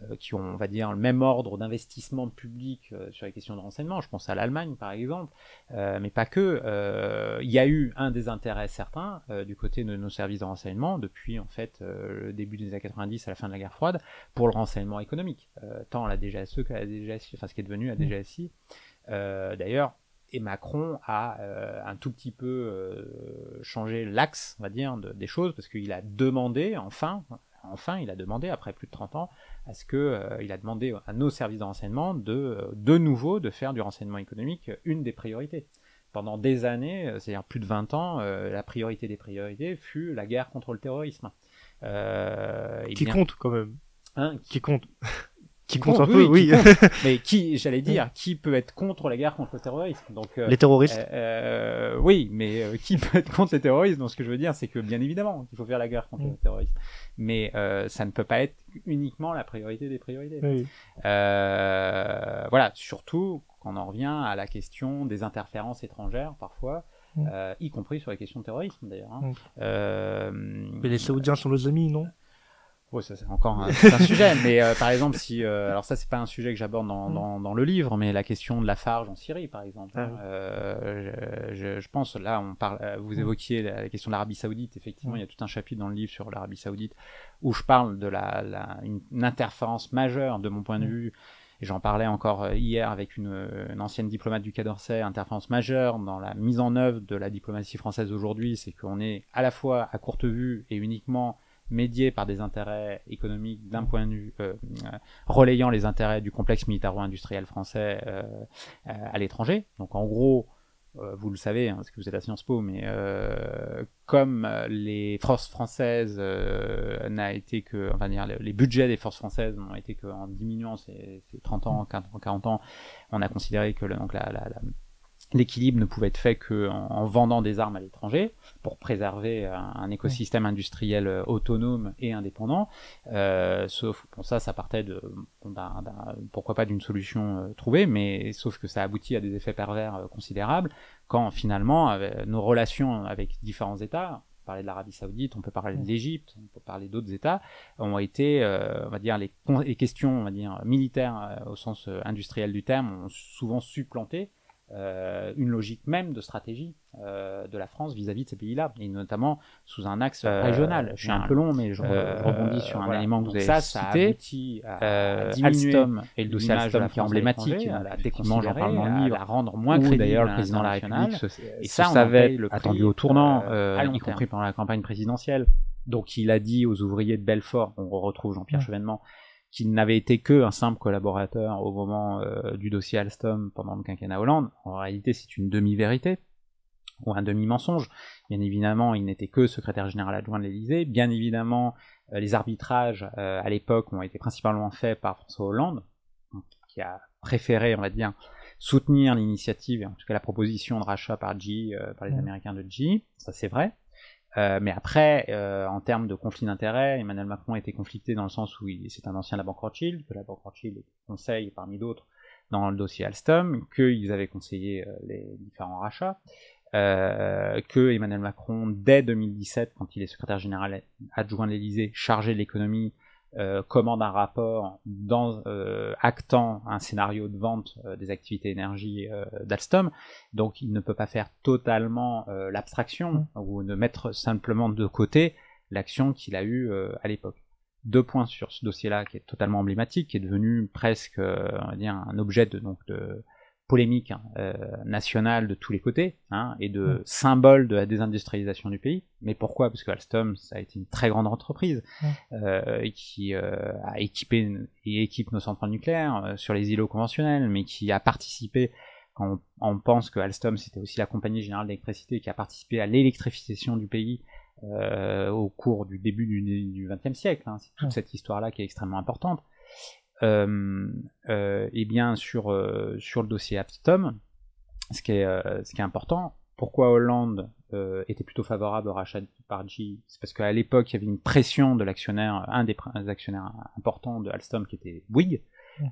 euh, qui ont, on va dire, le même ordre d'investissement public euh, sur les questions de renseignement. Je pense à l'Allemagne, par exemple, euh, mais pas que. Il y a eu un des intérêts certains du côté de nos services de renseignement depuis en fait le début des années 90 à la fin de la guerre froide pour le renseignement économique, tant la DGSE que la DGSI, enfin ce qui est devenu la DGSI. D'ailleurs, et Macron a euh, un tout petit peu euh, changé l'axe, on va dire, de, des choses, parce qu'il a demandé, enfin, enfin, il a demandé, après plus de 30 ans, à ce que euh, il a demandé à nos services de renseignement de, de nouveau, de faire du renseignement économique une des priorités. Pendant des années, euh, c'est-à-dire plus de 20 ans, euh, la priorité des priorités fut la guerre contre le terrorisme. qui bien, compte quand même? Hein, qui compte? Qui compte un peu, oui. mais qui, j'allais dire, qui peut être contre la guerre contre le terrorisme? Donc euh, les terroristes. Euh, euh, oui, mais euh, qui peut être contre les terroristes? Donc ce que je veux dire, c'est que bien évidemment, il faut faire la guerre contre mm. le terrorisme, mais euh, ça ne peut pas être uniquement la priorité des priorités. Oui. voilà, surtout quand on en revient à la question des interférences étrangères parfois. Mm. y compris sur les questions de terrorisme d'ailleurs. Hein. Mm. mais les Saoudiens sont nos amis, non? Oui, ça c'est encore un, un sujet, mais euh, par exemple, si euh, alors ça c'est pas un sujet que j'aborde dans, mm. dans, dans, le livre, mais la question de la farge en Syrie, par exemple. Ah, euh, je, je, pense là, on parle, euh, vous mm. évoquiez la, question de l'Arabie Saoudite. Effectivement, mm. il y a tout un chapitre dans le livre sur l'Arabie Saoudite où je parle de la, la une, une, interférence majeure de mon point de vue. Et j'en parlais encore hier avec une, une, ancienne diplomate du Quai d'Orsay, interférence majeure dans la mise en œuvre de la diplomatie française aujourd'hui, c'est qu'on est à la fois à courte vue et uniquement médié par des intérêts économiques d'un point de vue euh, relayant les intérêts du complexe militaro-industriel français à l'étranger. Donc en gros, vous le savez, hein, parce que vous êtes à Sciences Po, mais comme les forces françaises n'a été que, enfin dire, les, budgets des forces françaises n'ont été qu'en diminuant ces, 30 ans, 40 ans, on a considéré que donc la l'équilibre ne pouvait être fait qu'en en vendant des armes à l'étranger pour préserver un, écosystème industriel euh, autonome et indépendant. Euh, sauf pour ça, ça partait de pourquoi pas d'une solution euh, trouvée, mais sauf que ça aboutit à des effets pervers euh, considérables quand finalement nos relations avec différents États on peut parler de l'Arabie Saoudite, on peut parler de l'Égypte, on peut parler d'autres États, ont été, on va dire, les, les, questions, on va dire, militaires au sens industriel du terme, ont souvent supplanté euh, une logique même de stratégie euh, de la France vis-à-vis de ces pays-là, et notamment sous un axe euh, régional. Je suis un peu long, mais je, rebondis sur un élément que vous avez ça, cité. Ça à, diminuer Alstom et le dossier Alstom qui est emblématique, à la déconsidérer, parle dans le livre, à rendre moins crédible d'ailleurs le président de la République et ça savait le attendu au tournant, y compris pendant la campagne présidentielle. Donc il a dit aux ouvriers de Belfort, on retrouve Jean-Pierre Chevènement, qui n'avait été que un simple collaborateur au moment euh, du dossier Alstom pendant le quinquennat Hollande, en réalité c'est une demi-vérité ou un demi-mensonge. Bien évidemment, il n'était que secrétaire général adjoint de l'Élysée. Bien évidemment, euh, les arbitrages euh, à l'époque ont été principalement faits par François Hollande, qui a préféré, on va dire, soutenir l'initiative, en tout cas la proposition de rachat par G, par les Américains de G. Ça c'est vrai. Euh, mais après, euh, en termes de conflit d'intérêts, Emmanuel Macron était conflicté dans le sens où c'est un ancien de la Banque Rothschild, que la Banque Rothschild conseille parmi d'autres dans le dossier Alstom, qu'ils avaient conseillé euh, les différents rachats, que Emmanuel Macron, dès 2017, quand il est secrétaire général adjoint de l'Élysée, chargé de l'économie, euh, commande un rapport dans, euh, actant un scénario de vente euh, des activités énergie d'Alstom, donc il ne peut pas faire totalement l'abstraction mm. ou ne mettre simplement de côté l'action qu'il a eue à l'époque. Deux points sur ce dossier-là qui est totalement emblématique, qui est devenu presque on va dire, un objet de, donc, de, polémique hein, euh, nationale de tous les côtés hein, et de mm. symbole de la désindustrialisation du pays. Mais pourquoi? Parce que Alstom, ça a été une très grande entreprise euh, qui euh, a équipé et équipe nos centrales nucléaires sur les îlots conventionnels, mais qui a participé quand on, pense que Alstom c'était aussi la compagnie générale d'électricité qui a participé à l'électrification du pays au cours du début du XXe siècle. Hein. C'est toute cette histoire-là qui est extrêmement importante. Euh, euh, et bien sur, euh, sur le dossier Alstom, ce qui est, ce qui est important, pourquoi Hollande était plutôt favorable au rachat par G C'est parce qu'à l'époque, il y avait une pression de l'actionnaire, un des actionnaires importants de Alstom, qui était Bouygues,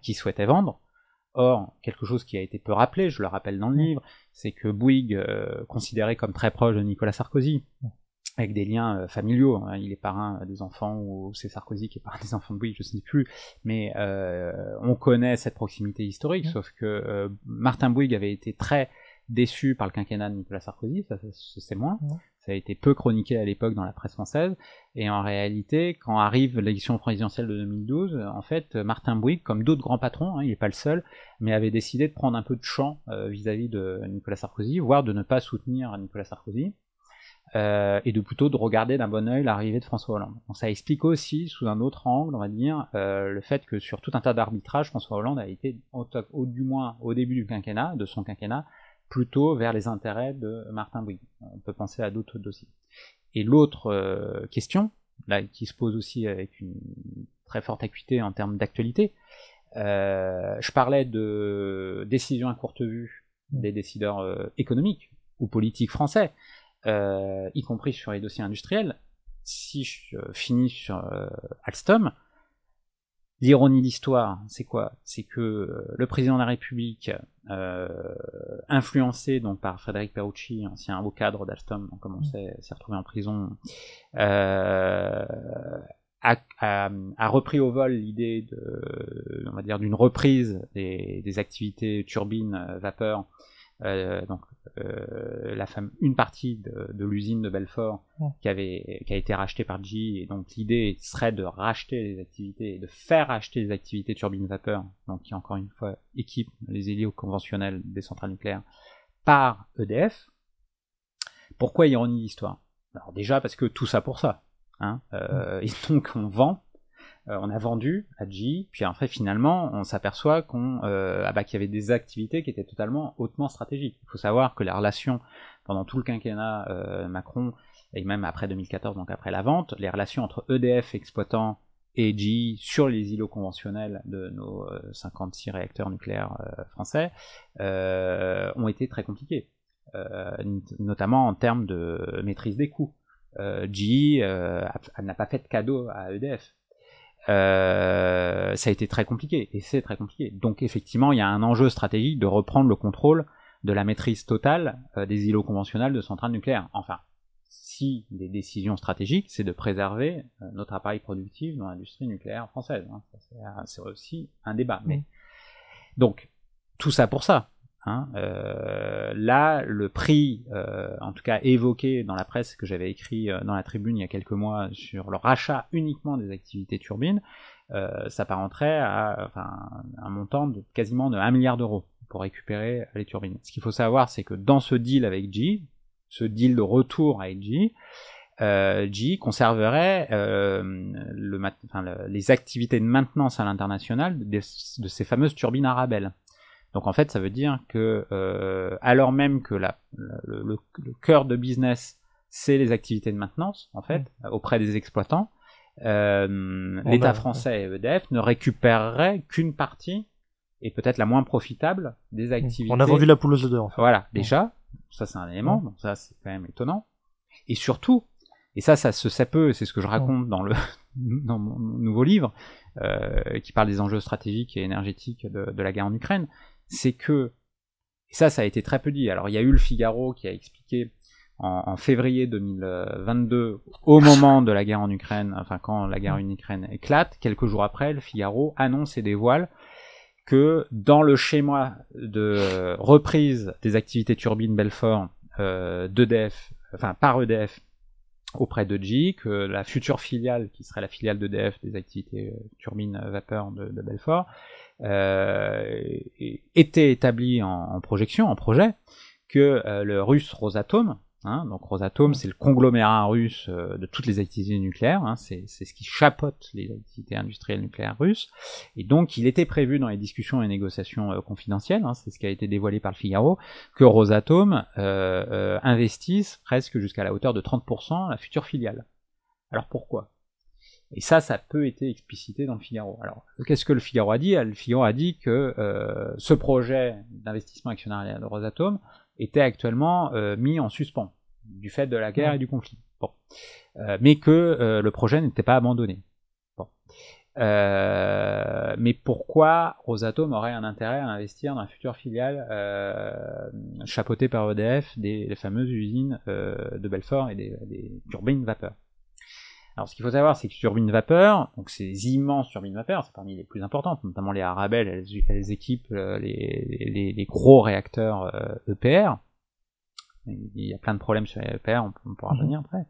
qui souhaitait vendre. Or, quelque chose qui a été peu rappelé, je le rappelle dans le livre, c'est que Bouygues, considéré comme très proche de Nicolas Sarkozy, avec des liens euh, familiaux. Hein. Il est parrain des enfants ou c'est Sarkozy qui est parrain des enfants de Bouygues, je ne sais plus. Mais euh, on connaît cette proximité historique, sauf que euh, Martin Bouygues avait été très déçu par le quinquennat de Nicolas Sarkozy, ça c'est moins. Ça a été peu chroniqué à l'époque dans la presse française. Et en réalité, quand arrive l'élection présidentielle de 2012, en fait, Martin Bouygues, comme d'autres grands patrons, hein, il n'est pas le seul, mais avait décidé de prendre un peu de champ vis-à-vis -vis de Nicolas Sarkozy, voire de ne pas soutenir Nicolas Sarkozy. Euh, et de plutôt de regarder d'un bon oeil l'arrivée de François Hollande. ça explique aussi, sous un autre angle, on va dire, euh, le fait que sur tout un tas d'arbitrages, François Hollande a été, au, du moins au début du quinquennat, de son quinquennat, plutôt vers les intérêts de Martin Bouygues. On peut penser à d'autres dossiers. Et l'autre euh, question, là, qui se pose aussi avec une très forte acuité en termes d'actualité, je parlais de décisions à courte vue des décideurs économiques ou politiques français. Euh, y compris sur les dossiers industriels, si je finis sur euh, Alstom, l'ironie d'histoire, c'est quoi? C'est que euh, le président de la République, influencé donc par Frédéric Perucci, ancien haut cadre d'Alstom, comme on sait, s'est retrouvé en prison, a, repris au vol l'idée de, on va dire, d'une reprise des, des, activités turbines vapeur euh, donc euh, la femme, une partie de, de l'usine de Belfort qui avait qui a été rachetée par GE et donc l'idée serait de racheter les activités de faire racheter les activités turbines vapeur donc qui encore une fois équipe les hélios conventionnels des centrales nucléaires par EDF. Pourquoi ironie d'histoire Alors déjà parce que tout ça pour ça. Hein, euh, et donc on vend, euh, on a vendu à GE, puis en fait finalement on s'aperçoit qu'on, euh, ah bah, qu'il y avait des activités qui étaient totalement hautement stratégiques. Il faut savoir que les relations pendant tout le quinquennat euh, Macron et même après 2014, donc après la vente, les relations entre EDF exploitant et GE sur les îlots conventionnels de nos 56 réacteurs nucléaires français ont été très compliquées, notamment en termes de maîtrise des coûts. GE n'a pas fait de cadeau à EDF. Euh, ça a été très compliqué, et c'est très compliqué. Donc effectivement, il y a un enjeu stratégique de reprendre le contrôle de la maîtrise totale euh, des îlots conventionnels de centrales nucléaires. Enfin, si les décisions stratégiques, c'est de préserver euh, notre appareil productif dans l'industrie nucléaire française. Hein. C'est aussi un débat. Mais donc tout ça pour ça. Hein, euh, là, le prix, euh, en tout cas évoqué dans la presse que j'avais écrit euh, dans la tribune il y a quelques mois sur le rachat uniquement des activités turbines, euh, s'apparenterait à un montant de quasiment de 1 milliard d'euros pour récupérer les turbines. Ce qu'il faut savoir, c'est que dans ce deal avec G, ce deal de retour avec G, euh, G conserverait les activités de maintenance à l'international de, de, ces fameuses turbines Arabelle. Donc en fait, ça veut dire que euh, alors même que la, le, le, le, cœur de business, c'est les activités de maintenance, en fait, mmh. auprès des exploitants, euh, l'État français et EDF ne récupéreraient qu'une partie, et peut-être la moins profitable, des mmh. activités. On a vendu la poule aux œufs En fait. Voilà, déjà, ça c'est un élément, donc ça c'est quand même étonnant. Et surtout, et ça, ça se sait peu, c'est ce que je raconte dans le dans mon nouveau livre, euh, qui parle des enjeux stratégiques et énergétiques de, de la guerre en Ukraine, c'est que, et ça, ça a été très peu dit. Alors, il y a eu le Figaro qui a expliqué en, en, février 2022, au moment de la guerre en Ukraine, enfin quand la guerre en Ukraine éclate, quelques jours après, le Figaro annonce et dévoile que dans le schéma de reprise des activités turbines Belfort euh, d'EDF, enfin par EDF auprès de G, que la future filiale, qui serait la filiale d'EDF des activités euh, turbines vapeur de, de Belfort, euh, était établi en, projection, en projet, que euh, le russe Rosatom, hein, donc Rosatom c'est le conglomérat russe euh, de toutes les activités nucléaires, hein, c'est ce qui chapeaute les activités industrielles nucléaires russes, et donc il était prévu dans les discussions et négociations euh, confidentielles, hein, c'est ce qui a été dévoilé par le Figaro, que Rosatom euh, investisse presque jusqu'à la hauteur de 30% la future filiale. Alors pourquoi? Et ça, ça peut être explicité dans le Figaro. Alors, qu'est-ce que le Figaro a dit? Le Figaro a dit que euh, ce projet d'investissement actionnarial de Rosatom était actuellement euh, mis en suspens du fait de la guerre et du conflit. Bon. Euh, mais que le projet n'était pas abandonné. Bon. Mais pourquoi Rosatom aurait un intérêt à investir dans la future filiale chapeautée par EDF des les fameuses usines de Belfort et des, des turbines vapeur? Alors ce qu'il faut savoir, c'est que turbines vapeur, donc ces immenses turbines vapeur, c'est parmi les plus importantes, notamment les Arabelle, elles, équipent euh, les, les, les, gros réacteurs euh, EPR. Il y a plein de problèmes sur les EPR, on, on pourra mmh. revenir après.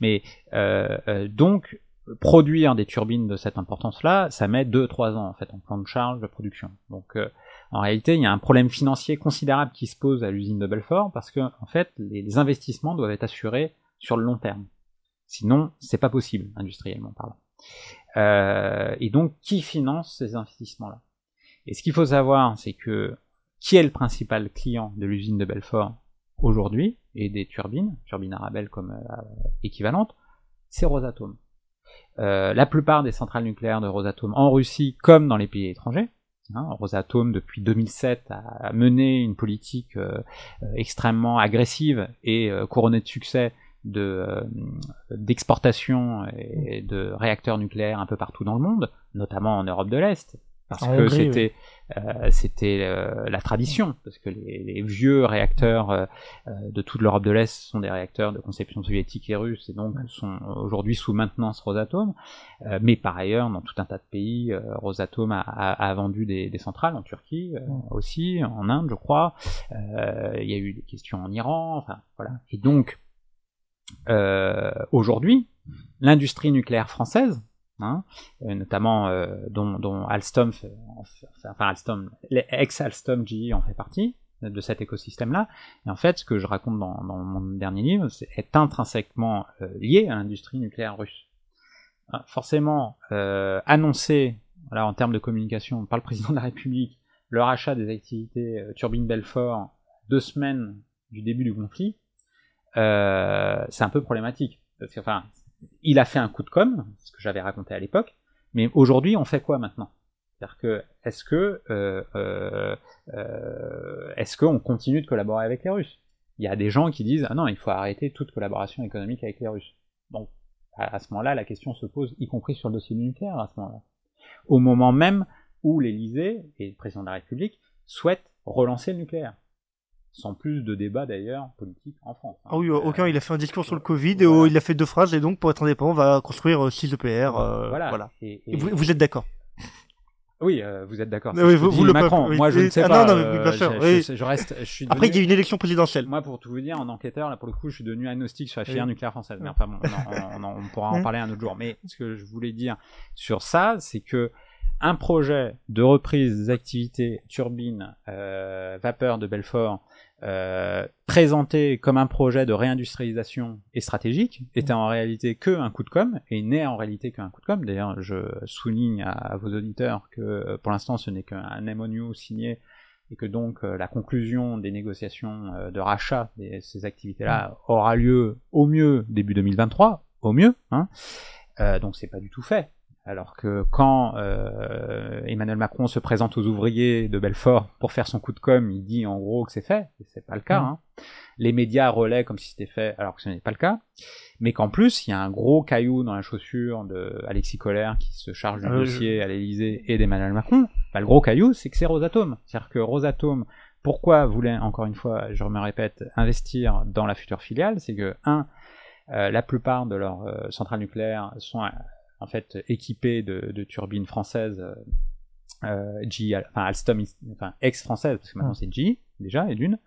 Mais euh, euh, donc produire des turbines de cette importance-là, ça met 2-3 ans en fait en plan de charge de production. Donc euh, en réalité, il y a un problème financier considérable qui se pose à l'usine de Belfort parce que en fait, les, les investissements doivent être assurés sur le long terme. Sinon, c'est pas possible, industriellement parlant. Euh, et donc, qui finance ces investissements-là? Et ce qu'il faut savoir, c'est que qui est le principal client de l'usine de Belfort aujourd'hui, et des turbines, turbines Arabelle comme euh, équivalentes, c'est Rosatom. Euh, la plupart des centrales nucléaires de Rosatom en Russie, comme dans les pays étrangers, hein, Rosatom depuis 2007 a mené une politique extrêmement agressive et couronnée de succès de euh, d'exportation et de réacteurs nucléaires un peu partout dans le monde, notamment en Europe de l'Est, parce en que c'était oui. euh, c'était euh, la tradition, parce que les, les vieux réacteurs euh, de toute l'Europe de l'Est sont des réacteurs de conception soviétique et russe, et donc sont aujourd'hui sous maintenance Rosatom. Mais par ailleurs, dans tout un tas de pays, Rosatom a, a, a, vendu des, des, centrales en Turquie aussi, en Inde, je crois. Il y a eu des questions en Iran, enfin voilà. Et donc aujourd'hui, l'industrie nucléaire française, hein, euh, notamment euh, dont, Alstom, fait, enfin Alstom, ex-Alstom GE en fait partie de cet écosystème-là. Et en fait, ce que je raconte dans, mon dernier livre, est intrinsèquement euh, lié à l'industrie nucléaire russe. forcément euh, annoncer, voilà, en termes de communication, par le président de la République, le rachat des activités euh, Turbine Belfort deux semaines du début du conflit, euh, c'est un peu problématique. Parce que, enfin, il a fait un coup de com, ce que j'avais raconté à l'époque, mais aujourd'hui, on fait quoi maintenant? C'est-à-dire que, est-ce que, euh, euh, euh, est-ce qu'on continue de collaborer avec les Russes? Il y a des gens qui disent, ah non, il faut arrêter toute collaboration économique avec les Russes. À, à ce moment-là, la question se pose, y compris sur le dossier du nucléaire, à ce moment-là. Au moment même où l'Élysée et le président de la République souhaitent relancer le nucléaire sans plus de débat d'ailleurs politique en France. hein. Ah oui, Euh, aucun, il a fait un discours sur le Covid, voilà. et il a fait deux phrases, et donc pour être indépendant, on va construire 6 EPR. euh, voilà. voilà. Et, vous, vous êtes d'accord? Oui, euh, vous êtes d'accord. Oui, vous- le Macron. oui. Moi, je ne sais Ah, pas. non, non, mais euh, bien sûr, je, oui. je- je reste. Je suis Après, il y a une élection présidentielle. Moi, pour tout vous dire, en enquêteur, là, pour le coup, je suis devenu agnostique sur la filière nucléaire française. Mais enfin bon, on, on- on- on pourra en Mm. parler un autre jour. Mais ce que je voulais dire sur ça, c'est que un projet de reprise des activités turbines euh, vapeur de Belfort euh, présenté comme un projet de réindustrialisation et stratégique était en réalité que un coup de com et n'est en réalité qu'un coup de com. D'ailleurs, je souligne à, vos auditeurs que euh, pour l'instant ce n'est qu'un MOU signé et que donc la conclusion des négociations de rachat de ces activités-là aura lieu au mieux début 2023, au mieux. Hein. Donc c'est pas du tout fait. Alors que quand euh, Emmanuel Macron se présente aux ouvriers de Belfort pour faire son coup de com, il dit en gros que c'est fait, et c'est pas le cas. Mhm. Hein. Les médias relaient comme si c'était fait, alors que ce n'est pas le cas. Mais qu'en plus, il y a un gros caillou dans la chaussure de Alexis Collère qui se charge du Euh, dossier à l'Élysée et d'Emmanuel Macron. Bah, le gros caillou, c'est que c'est Rosatom. C'est-à-dire que Rosatom, pourquoi voulait, encore une fois, je me répète, investir dans la future filiale, c'est que, un, euh, la plupart de leurs euh, centrales nucléaires sont en fait équipées de, de turbines françaises, euh, euh, enfin Alstom, enfin ex-françaises, parce que maintenant c'est GE, déjà, et d'une.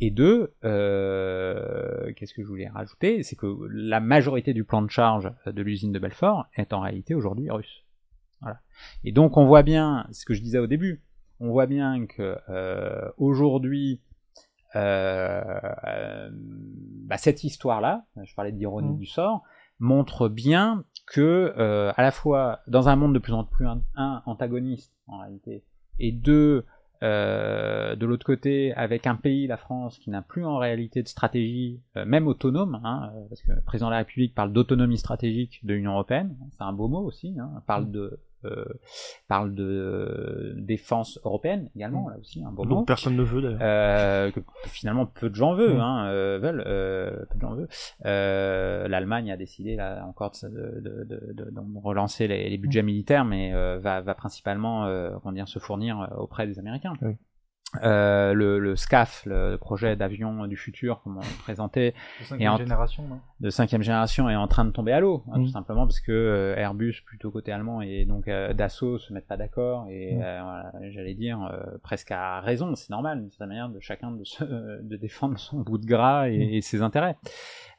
Et deux, euh, qu'est-ce que je voulais rajouter C'est que la majorité du plan de charge de l'usine de Belfort est en réalité aujourd'hui russe. Voilà. Et donc on voit bien, ce que je disais au début, on voit bien que euh, aujourd'hui, euh, euh, bah, cette histoire-là, je parlais d'ironie Mhm. du sort, montre bien que euh, à la fois dans un monde de plus en plus un, un, antagoniste en réalité, et deux euh, de l'autre côté avec un pays, la France, qui n'a plus en réalité de stratégie, euh, même autonome, hein, euh, parce que le président de la République parle d'autonomie stratégique de l'Union européenne, c'est un beau mot aussi, hein, parle de euh, parle de euh, défense européenne également, là aussi un beau mot Donc personne ne veut d'ailleurs. euh, que finalement peu de gens veulent, Mm. hein, euh, veulent, euh, peu de gens veulent. Euh, L'Allemagne a décidé là encore de, de, de, de- de relancer les, les budgets militaires, mais euh, va, va principalement euh, comment dire, se fournir euh, auprès des Américains. Oui. Euh, le, le SCAF, le projet d'avion du futur, comme on présentait, De cinquième en- génération, non? de cinquième génération est en train de tomber à l'eau, hein, Mm. tout simplement parce que euh, Airbus plutôt côté allemand et donc euh, Dassault se mettent pas d'accord et Mm. euh, voilà, j'allais dire euh, presque à raison, c'est normal d'une certaine manière de chacun de, se, de défendre son bout de gras et, Mm. et ses intérêts.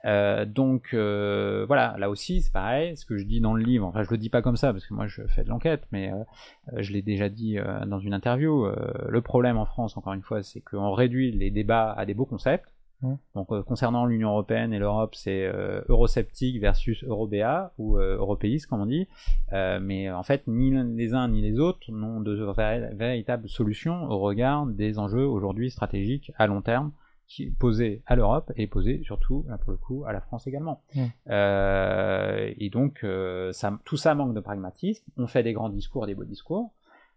Euh, donc euh, voilà, là aussi c'est pareil, ce que je dis dans le livre, enfin je le dis pas comme ça parce que moi je fais de l'enquête, mais euh, je l'ai déjà dit dans une interview, le problème en France encore une fois c'est qu'on réduit les débats à des beaux concepts. Donc concernant l'Union européenne et l'Europe, c'est eurosceptique versus eurobéa ou européiste comme on dit. Mais en fait, ni les uns ni les autres n'ont de véritables solutions au regard des enjeux aujourd'hui stratégiques à long terme qui posés à l'Europe et posés surtout là, pour le coup à la France également. Mm. Euh, et donc euh, ça, tout ça manque de pragmatisme. On fait des grands discours, des beaux discours.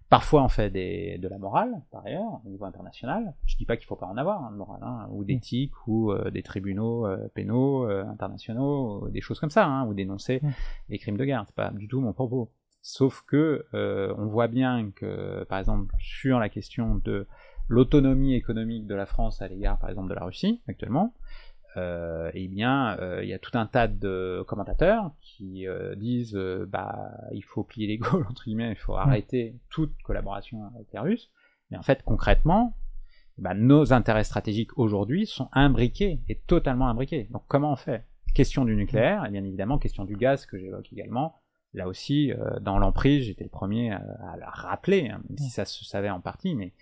Parfois, on fait des, de la morale, par ailleurs, au niveau international. Je dis pas qu'il faut pas en avoir, hein, de morale, hein, ou d'éthique, ou euh, des tribunaux pénaux internationaux, ou des choses comme ça, hein, ou dénoncer Mm. les crimes de guerre. C'est pas du tout mon propos. Sauf que on voit bien que, par exemple, sur la question de l'autonomie économique de la France à l'égard, par exemple, de la Russie actuellement, euh, eh bien, euh, il y a tout un tas de commentateurs qui euh, disent, euh, bah, il faut plier les gaules entre guillemets, il faut arrêter toute collaboration avec les Russes. Mais en fait, concrètement, bah, nos intérêts stratégiques aujourd'hui sont imbriqués et totalement imbriqués. Donc, comment on fait? Question du nucléaire, et bien évidemment, question du gaz que j'évoque également. Là aussi, dans l'emprise, j'étais le premier à, à la rappeler, hein, même si ça se savait en partie, mais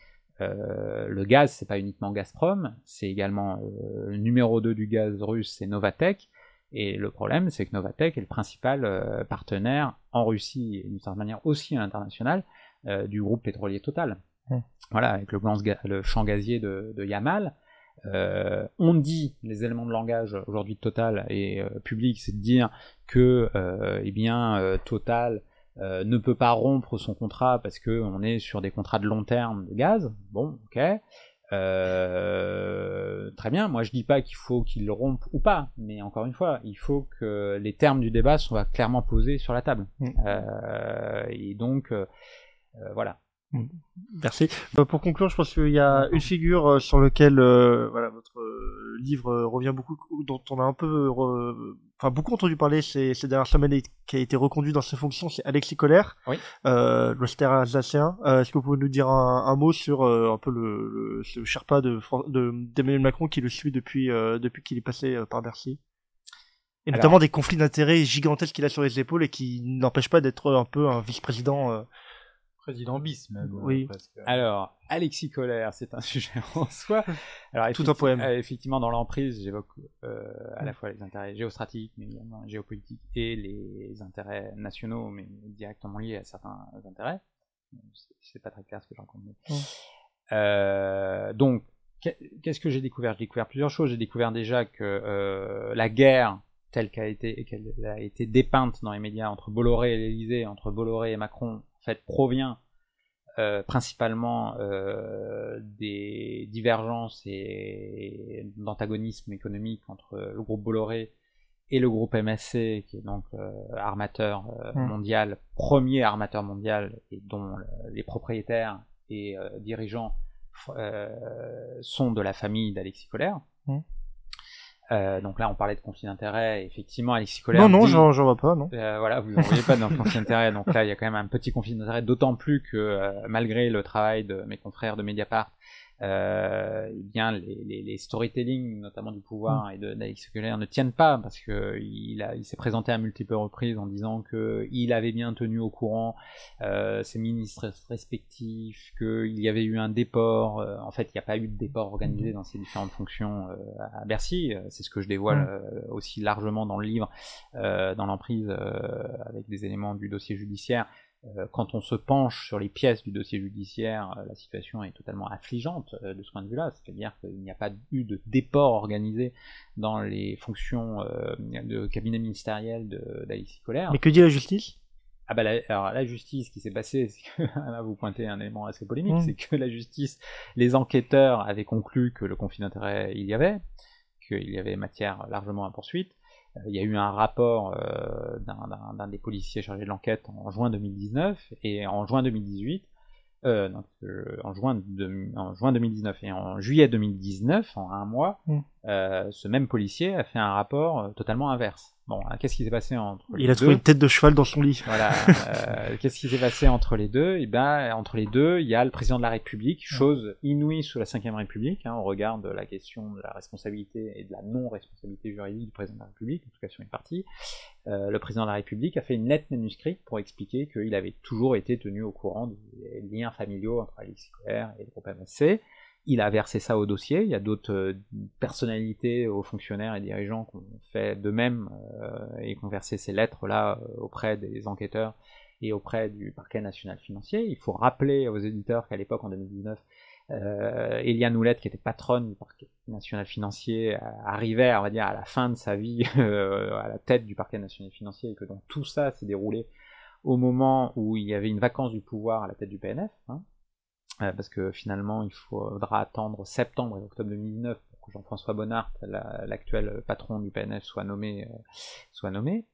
euh, le gaz, c'est pas uniquement Gazprom, c'est également euh, le numéro 2 du gaz russe, c'est Novatec, Et le problème, c'est que Novatec est le principal euh, partenaire en Russie et d'une certaine manière aussi à l'international euh, du groupe pétrolier Total. Mm. Voilà, avec le, le champ gazier de, de Yamal. Euh, on dit les éléments de langage aujourd'hui de Total et euh, public, c'est de dire que euh, eh bien euh, Total euh, ne peut pas rompre son contrat parce que on est sur des contrats de long terme de gaz. Bon, ok. Euh, très bien. Moi, je dis pas qu'il faut qu'il le rompe ou pas, mais encore une fois, il faut que les termes du débat soient clairement posés sur la table. Mm. Euh, et donc, euh, euh, voilà. Merci. Euh, pour conclure, je pense qu'il y a une figure euh, sur laquelle euh, voilà, votre livre revient beaucoup, dont on a un peu, re- enfin beaucoup entendu parler ces, ces dernières semaines et qui a été reconduit dans ses fonctions, c'est Alexis Colère, Oui. euh, alsacien. Euh, Est-ce que vous pouvez nous dire un, un mot sur euh, un peu le, le ce Sherpa de Fran- de- d'Emmanuel Macron qui le suit depuis depuis qu'il est passé par Bercy? Et Alors- notamment des conflits d'intérêts gigantesques qu'il a sur les épaules et qui n'empêchent pas d'être un peu un vice-président. Président bis, même. euh, Oui. presque. Alors, Alexis Colère, c'est un sujet en soi. Alors, Tout un poème. euh, effectivement, dans l'emprise, j'évoque euh, à la fois les intérêts géostratégiques, mais également géopolitiques, et les intérêts nationaux, mais directement liés à certains intérêts. C'est- pas très clair ce que je raconte. mais- Mm. Euh, donc, qu'est- qu'est-ce que j'ai découvert? J'ai découvert plusieurs choses. J'ai découvert déjà que euh, la guerre telle qu'a été, qu'elle a été dépeinte dans les médias entre Bolloré et l'Élysée, entre Bolloré et Macron, fait, provient euh, principalement euh, des divergences et d'antagonisme économique entre le groupe Bolloré et le groupe MSC, qui est donc euh, armateur euh, Mm. mondial, premier armateur mondial, et dont les propriétaires et dirigeants sont de la famille d'Alexis Colère. Mm. Euh, donc là, on parlait de conflit d'intérêts. Effectivement, Alexis Colère. Non, non, j'en vois pas, non. euh, voilà, vous ne voyez pas dans le conflit d'intérêts, donc là il y a quand même un petit conflit d'intérêts, d'autant plus que euh, malgré le travail de mes confrères de Mediapart, euh, eh bien les, les, les storytelling, notamment du pouvoir et de d'Alex Keller, ne tiennent pas parce que il, a, il s'est présenté à multiples reprises en disant que il avait bien tenu au courant euh, ses ministres respectifs, qu'il y avait eu un déport. euh, en fait, il n'y a pas eu de déport organisé dans ces différentes fonctions euh, à Bercy. Euh, C'est ce que je dévoile Mm. euh, aussi largement dans le livre euh, dans l'emprise euh, avec des éléments du dossier judiciaire. Euh, quand on se penche sur les pièces du dossier judiciaire, euh, la situation est totalement affligeante euh, de ce point de vue-là, c'est-à-dire qu'il n'y a pas eu de déport organisé dans les fonctions de cabinet ministériel d'Alexis Colère. Mais que dit la justice? Ah bah la, alors la justice, ce qui s'est passé, que là vous pointez un élément assez polémique, Mm. c'est que la justice, les enquêteurs avaient conclu que le conflit d'intérêts il y avait, qu'il y avait matière largement à poursuite. Euh, Il y a eu un rapport euh, d'un- des policiers chargés de l'enquête en juin 2019 et en juin 2018. Euh, euh, en, juin de- en juin 2019 et en juillet 2019, en un mois, Mm. euh, ce même policier a fait un rapport totalement inverse. Bon, hein, qu'est-ce qui s'est passé entre les Il a deux trouvé une tête de cheval dans son lit. voilà. euh, Qu'est-ce qui s'est passé entre les deux? Eh ben, entre les deux, il y a le président de la République, chose inouïe sous la Ve République. Hein, on regarde la question de la responsabilité et de la non-responsabilité juridique du président de la République, en tout cas sur une partie. Euh, le président de la République a fait une lettre manuscrite pour expliquer qu'il avait toujours été tenu au courant des liens familiaux entre Alexis Colère et le groupe MSC. Il a versé ça au dossier. Il y a d'autres euh, personnalités, hauts fonctionnaires et dirigeants qui ont fait de même euh, et qui ont versé ces lettres-là euh, auprès des enquêteurs et auprès du parquet national financier. Il faut rappeler aux éditeurs qu'à l'époque, en 2019, euh, Eliane qui était patronne du parquet national financier, arrivait, on va dire, à la fin de sa vie à la tête du parquet national financier et que donc tout ça s'est déroulé au moment où il y avait une vacance du pouvoir à la tête du PNF. Hein, parce que finalement, il faudra attendre septembre et octobre 2019 pour que Jean-François Bonnard, la- l'actuel patron du PNF, soit nommé. euh, soit nommé.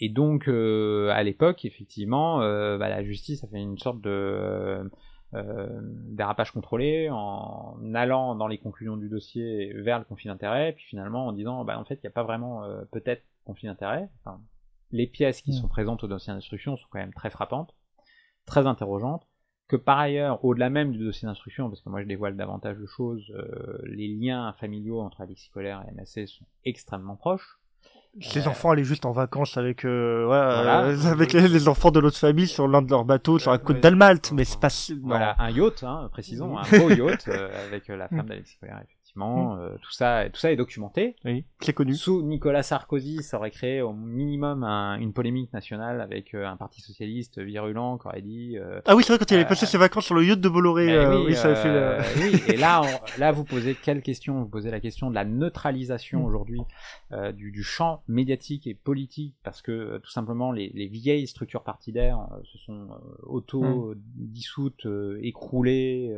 Et donc, euh, à l'époque, effectivement, euh, bah, la justice a fait une sorte de euh, euh, dérapage contrôlé en allant dans les conclusions du dossier vers le conflit d'intérêt, puis finalement en disant, bah, en fait, il n'y a pas vraiment euh, peut-être conflit d'intérêt. Enfin, les pièces qui Mm. sont présentes au dossier d'instruction sont quand même très frappantes, très interrogeantes, que par ailleurs, au-delà même du dossier d'instruction, parce que moi je dévoile davantage de choses, euh, les liens familiaux entre Alexis Colère et MSC sont extrêmement proches. Ces Euh, enfants allaient juste en vacances avec, euh, ouais, Voilà. euh, avec les, les enfants de l'autre famille sur l'un de leurs bateaux sur la côte d'Almalte, mais c'est pas. Voilà, un yacht, hein, précisons, un beau yacht avec la femme d'Alexis Colère, effectivement. Effectivement, euh, tout ça, tout ça est documenté. Oui, c'est connu. Sous Nicolas Sarkozy, ça aurait créé au minimum un- une polémique nationale avec euh, un parti socialiste virulent qui aurait dit. euh, Ah oui, c'est vrai, quand il avait passé ses vacances sur le yacht de Bolloré, oui, oui, ça avait fait... le- oui, et là, on- là, vous posez quelle question? Vous posez la question de la neutralisation Mm. aujourd'hui du, du champ médiatique et politique, parce que tout simplement les, les vieilles structures partidaires se sont auto dissoutes, euh, écroulées,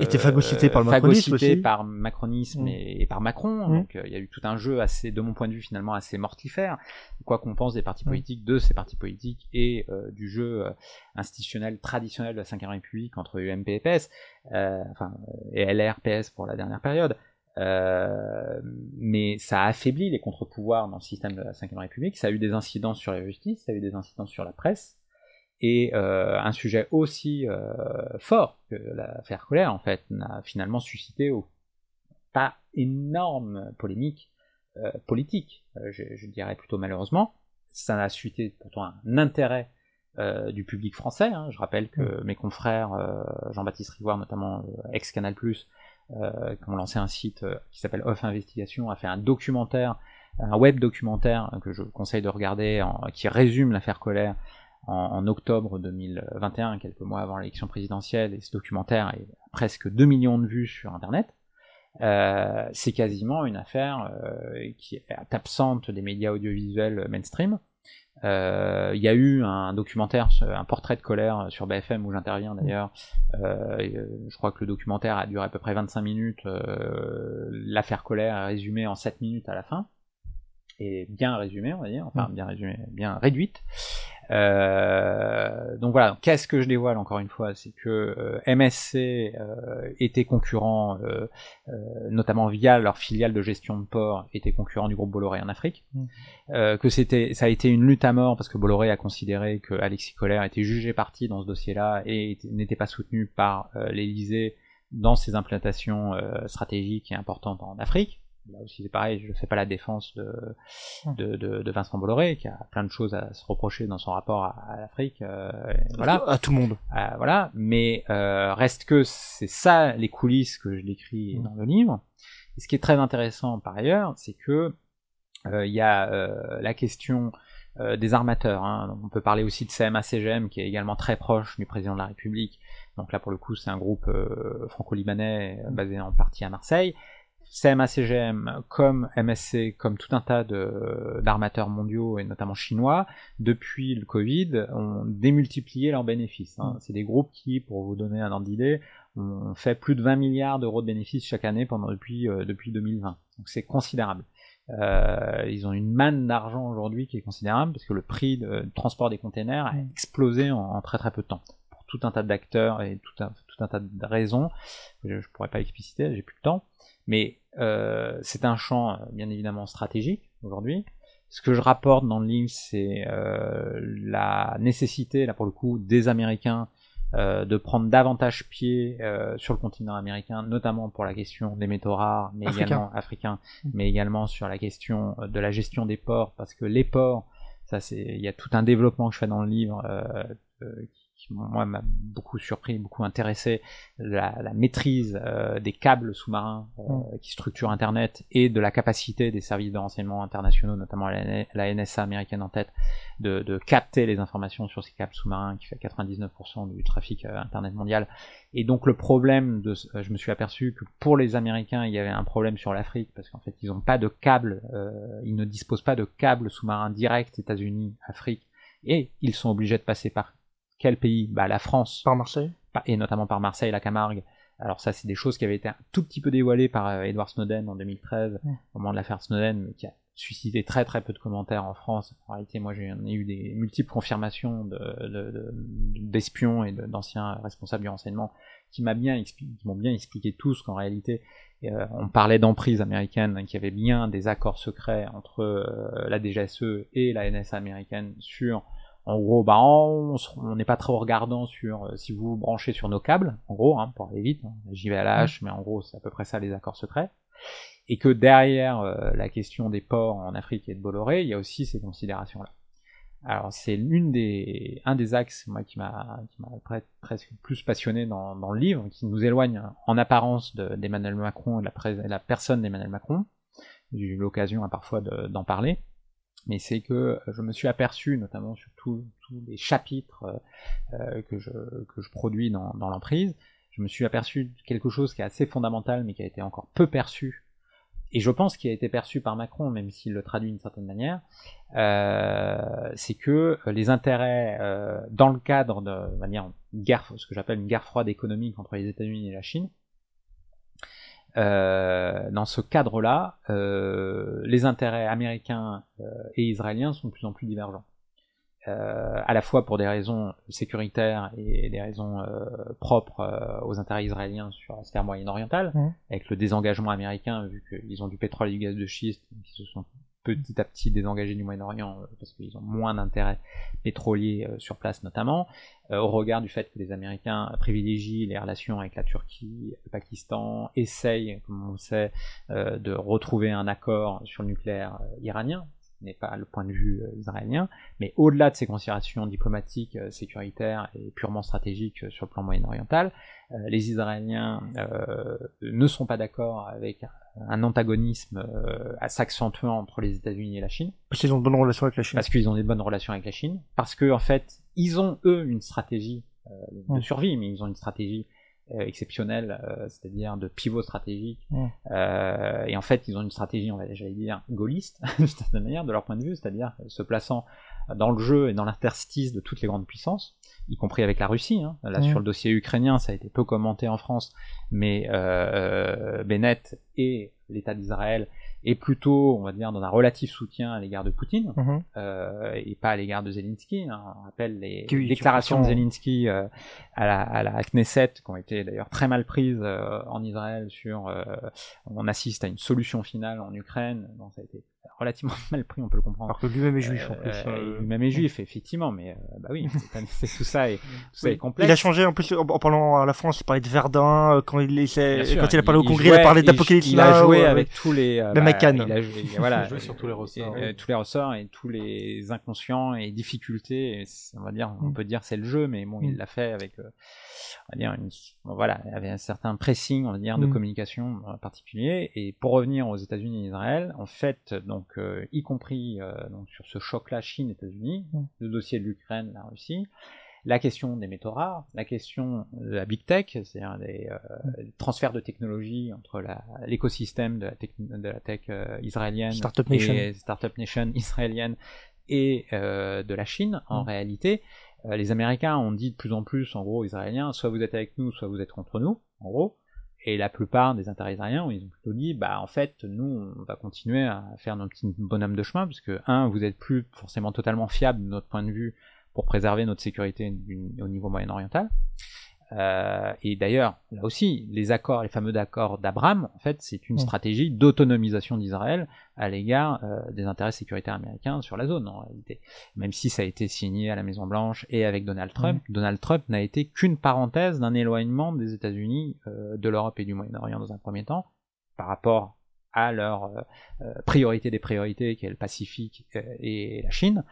Étaient phagocytées par le macronisme aussi. par macronisme Mm. et, et par Macron. Mm. Donc euh, il y a eu tout un jeu assez, de mon point de vue finalement assez mortifère. Quoi qu'on pense des partis Mm. politiques, de ces partis politiques et euh, du jeu euh, institutionnel traditionnel de la Ve République entre UMP et PS, enfin et LR, PS pour la dernière période. Euh, mais ça a affaibli les contre-pouvoirs dans le système de la Ve République. Ça a eu des incidences sur la justice, ça a eu des incidences sur la presse. Et euh, un sujet aussi euh, fort que l'affaire Colère, en fait, n'a finalement suscité au- pas énorme polémique euh, politique, euh, je, je dirais plutôt malheureusement. Ça a suscité pourtant un intérêt euh, du public français. hein. Je rappelle que mes confrères, euh, Jean-Baptiste Rivoire notamment, ex-Canal+, qui ont lancé un site qui s'appelle Off Investigation, a fait un documentaire, un web documentaire que je conseille de regarder, en- qui résume l'affaire Colère en, en octobre 2021, quelques mois avant l'élection présidentielle, et ce documentaire est presque 2 millions de vues sur Internet. Euh, c'est quasiment une affaire euh, qui est absente des médias audiovisuels mainstream. Euh, Il y a eu un documentaire, un portrait de colère sur BFM où j'interviens d'ailleurs. Euh, euh, je crois que le documentaire a duré à peu près 25 minutes. Euh, L'affaire colère est résumée en 7 minutes à la fin. Et bien résumée, on va dire. Enfin, bien résumée, bien réduite. Euh, donc voilà, qu'est-ce que je dévoile encore une fois? C'est que euh, MSC euh, était concurrent, euh, euh, notamment via leur filiale de gestion de port, était concurrent du groupe Bolloré en Afrique. Mm. Euh, que c'était, ça a été une lutte à mort parce que Bolloré a considéré que Alexis Colère était jugé parti dans ce dossier-là et était- n'était pas soutenu par l'Élysée dans ses implantations stratégiques et importantes en Afrique. Là aussi c'est pareil, je ne fais pas la défense de, de, de, de Vincent Bolloré qui a plein de choses à se reprocher dans son rapport à, à l'Afrique. euh, voilà. À tout le monde. Euh, voilà, mais euh, reste que c'est ça les coulisses que je décris Mm. dans le livre. Et ce qui est très intéressant par ailleurs, c'est que il y a la question des armateurs. hein. On peut parler aussi de CMA-CGM qui est également très proche du président de la République. Donc là, pour le coup, c'est un groupe franco-libanais basé en partie à Marseille. CMA-CGM, comme MSC, comme tout un tas d'armateurs mondiaux et notamment chinois, depuis le Covid, ont démultiplié leurs bénéfices. hein. C'est des groupes qui, pour vous donner un ordre d'idée, ont fait plus de 20 milliards d'euros de bénéfices chaque année pendant depuis euh, depuis 2020. Donc c'est considérable. Euh, ils ont une manne d'argent aujourd'hui qui est considérable parce que le prix de, de transport des containers a explosé en, en très très peu de temps tout un tas d'acteurs et tout un, tout un tas de raisons que je, je pourrais pas expliciter, j'ai plus le temps. Mais euh, c'est un champ euh, bien évidemment stratégique aujourd'hui. Ce que je rapporte dans le livre, c'est euh, la nécessité, là pour le coup, des Américains euh, de prendre davantage pied euh, sur le continent américain, notamment pour la question des métaux rares, mais Africain. également africains, mais également sur la question de la gestion des ports, parce que les ports, ça c'est, il y a tout un développement que je fais dans le livre euh, qui, moi m'a beaucoup surpris, beaucoup intéressé, la, la maîtrise euh, des câbles sous-marins euh, qui structurent Internet et de la capacité des services de renseignement internationaux, notamment la, NSA américaine en tête, de, de capter les informations sur ces câbles sous-marins qui fait 99% du trafic euh, Internet mondial. Et donc le problème, de, je me suis aperçu que pour les Américains, il y avait un problème sur l'Afrique parce qu'en fait ils n'ont pas de câbles, ils ne disposent pas de câbles sous-marins directs États-Unis, Afrique, et ils sont obligés de passer par quel pays? Bah la France, Par Marseille? et notamment par Marseille, la Camargue. Alors ça, c'est des choses qui avaient été un tout petit peu dévoilées par euh, Edward Snowden en 2013, Mm. au moment de l'affaire Snowden, mais qui a suscité très très peu de commentaires en France. En réalité, moi, j'ai j'en ai eu des multiples confirmations de- de- de- d'espions et d'anciens responsables du renseignement qui m'a bien expli- m'ont bien expliqué tous qu'en réalité, euh, on parlait d'emprise américaine, qu'il y avait bien des accords secrets entre euh, la DGSE et la NSA américaine sur en gros, bah, on n'est pas trop regardant sur euh, si vous vous branchez sur nos câbles, en gros, hein, pour aller vite, hein, JVLH, mais en gros, c'est à peu près ça les accords secrets. Et que derrière euh, la question des ports en Afrique et de Bolloré, il y a aussi ces considérations-là. Alors c'est l'une des un des axes moi qui m'a qui m'a presque plus passionné dans, dans le livre, qui nous éloigne en apparence d'Emmanuel Macron et de la, la personne d'Emmanuel Macron. J'ai eu l'occasion hein, parfois d'en parler, mais c'est que je me suis aperçu, notamment sur tous les chapitres euh, que je que je produis dans, l'emprise, je me suis aperçu de quelque chose qui est assez fondamental, mais qui a été encore peu perçu. Et je pense qu'il a été perçu par Macron, même s'il le traduit d'une certaine manière, euh, c'est que euh, les intérêts euh, dans le cadre de ce que j'appelle une guerre froide économique entre les États-Unis et la Chine, euh, dans ce cadre-là, euh, les intérêts américains euh, et israéliens sont de plus en plus divergents. Euh, à la fois pour des raisons sécuritaires et des raisons euh, propres euh, aux intérêts israéliens sur la sphère moyen-orientale, mmh. avec le désengagement américain, vu qu'ils ont du pétrole et du gaz de schiste, qui se sont petit à petit désengagés du Moyen-Orient parce qu'ils ont moins d'intérêts pétroliers sur place notamment, au regard du fait que les Américains privilégient les relations avec la Turquie, le Pakistan, essayent, comme on le sait, de retrouver un accord sur le nucléaire iranien, n'est pas le point de vue euh, israélien, mais au-delà de ces considérations diplomatiques, euh, sécuritaires et purement stratégiques euh, sur le plan moyen-oriental, les Israéliens ne sont pas d'accord avec un antagonisme s'accentuant entre les États-Unis et la Chine. Parce qu'ils ont de bonnes relations avec la Chine. Parce qu'ils ont des bonnes relations avec la Chine. Parce que en fait, ils ont eux une stratégie de survie, mais ils ont une stratégie exceptionnel, euh, c'est-à-dire de pivot stratégique. Euh, et en fait, ils ont une stratégie, on va j'allais dire, gaulliste, d'une certaine manière, de leur point de vue, c'est-à-dire se plaçant dans le jeu et dans l'interstice de toutes les grandes puissances, y compris avec la Russie. Hein. Là, sur le dossier ukrainien, ça a été peu commenté en France, mais euh, Bennett et l'État d'Israël est plutôt, on va dire, dans un relatif soutien à l'égard de Poutine mhm. euh, et pas à l'égard de Zelensky. Hein. On rappelle les déclarations de Zelensky euh, à, la, à la Knesset qui ont été d'ailleurs très mal prises euh, en Israël sur euh, on assiste à une solution finale en Ukraine. Bon, ça a été relativement mal pris, on peut le comprendre. Alors que lui-même est juif en plus. Euh, euh, lui-même est juif, effectivement, mais euh, bah oui, c'est tout ça et tout ça est complexe. Il a changé en plus en, parlant à la France, il parlait de Verdun quand il quand il a parlé au Congrès, il, a parlé d'Apocalypse Il a joué avec tous les même bah, Il a joué, voilà, joué sur tous les ressorts, tous les ressorts et tous les inconscients et difficultés. on va dire, on mm. peut dire c'est le jeu, mais bon, il mm. l'a fait avec on va dire une, voilà, il y avait un certain pressing, on va dire, de mm. communication particulier. Et pour revenir aux États-Unis et Israël, en fait, donc euh, y compris euh, donc, sur ce choc-là Chine-États-Unis, mm. le dossier de l'Ukraine, la Russie, la question des métaux rares, la question de la big tech, c'est-à-dire des euh, mm. transferts de technologie entre l'écosystème de, de, la tech israélienne Startup Nation. et Startup Nation israélienne et de la Chine, en réalité, euh, les Américains ont dit de plus en plus, en gros, Israéliens, soit vous êtes avec nous, soit vous êtes contre nous, en gros. Et la plupart des intérêts ils ont plutôt dit, bah en fait, nous, on va continuer à faire notre petit bonhomme de chemin, parce un, vous êtes plus forcément totalement fiable de notre point de vue pour préserver notre sécurité au niveau moyen-oriental. Euh, et d'ailleurs, là aussi, les accords, les fameux accords d'Abraham, en fait, c'est une mm. stratégie d'autonomisation d'Israël à l'égard euh, des intérêts sécuritaires américains sur la zone, en réalité. Même si ça a été signé à la Maison Blanche et avec Donald Trump, mm. Donald Trump n'a été qu'une parenthèse d'un éloignement des États-Unis, euh, de l'Europe et du Moyen-Orient dans un premier temps, par rapport à leur priorité des priorités, qui est le Pacifique et la Chine.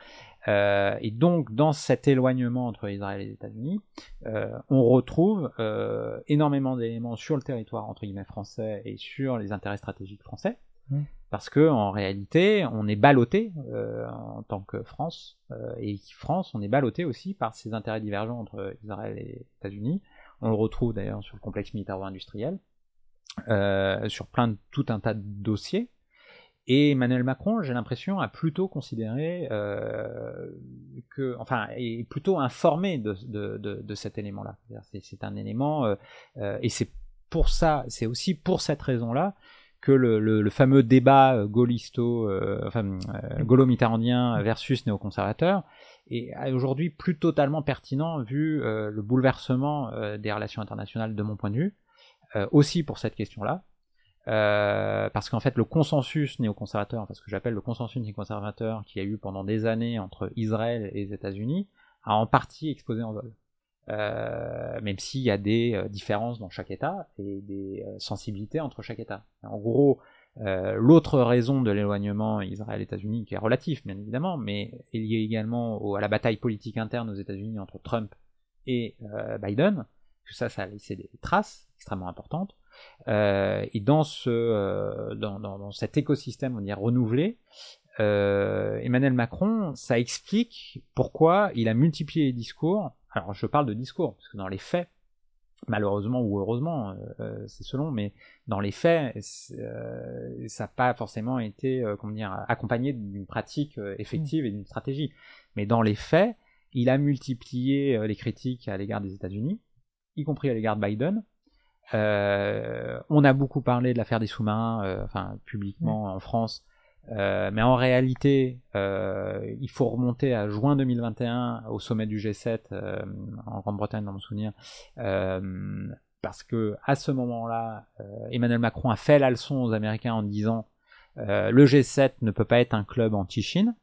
Euh, et donc, dans cet éloignement entre Israël et les États-Unis, euh, on retrouve euh, énormément d'éléments sur le territoire entre guillemets français et sur les intérêts stratégiques français, mmh. parce que en réalité, on est ballotté en tant que France et France, on est ballotté aussi par ces intérêts divergents entre Israël et les États-Unis. On le retrouve d'ailleurs sur le complexe militaro-industriel, sur plein de tout un tas de dossiers. Et Emmanuel Macron, j'ai l'impression, a plutôt considéré euh, que, enfin, est plutôt informé de, de, de, cet élément-là. C'est un élément, euh, euh, et c'est pour ça, c'est aussi pour cette raison-là que le, fameux débat euh, gaullisto, euh, enfin, euh, gaulo-mitterrandien versus néoconservateur est aujourd'hui plus totalement pertinent vu le bouleversement des relations internationales de mon point de vue, aussi pour cette question-là. Euh, parce qu'en fait le consensus néoconservateur, enfin ce que j'appelle le consensus néoconservateur qu'il y a eu pendant des années entre Israël et les États-Unis, a en partie explosé en vol. Euh, même s'il y a des euh, différences dans chaque État et des sensibilités entre chaque État. En gros, Euh, L'autre raison de l'éloignement Israël-États-Unis, qui est relatif bien évidemment, mais est liée également à la bataille politique interne aux États-Unis entre Trump et euh, Biden, tout ça, ça a laissé des traces extrêmement importantes. Euh, et dans, ce, euh, dans, dans, cet écosystème, on dirait renouvelé, euh, Emmanuel Macron, ça explique pourquoi il a multiplié les discours. Alors je parle de discours, parce que dans les faits, malheureusement ou heureusement, c'est selon, mais dans les faits, ça n'a pas forcément été comment dire, accompagné d'une pratique effective et d'une stratégie. Mais dans les faits, il a multiplié les critiques à l'égard des États-Unis, y compris à l'égard de Biden. On a beaucoup parlé de l'affaire des sous-marins, enfin publiquement en France, euh, mais en réalité, euh, il faut remonter à juin 2021 au sommet du G7 euh, en Grande-Bretagne, dans mon souvenir, euh, parce que à ce moment-là, euh, Emmanuel Macron a fait la leçon aux Américains en disant le G7 ne peut pas être un club anti-Chine.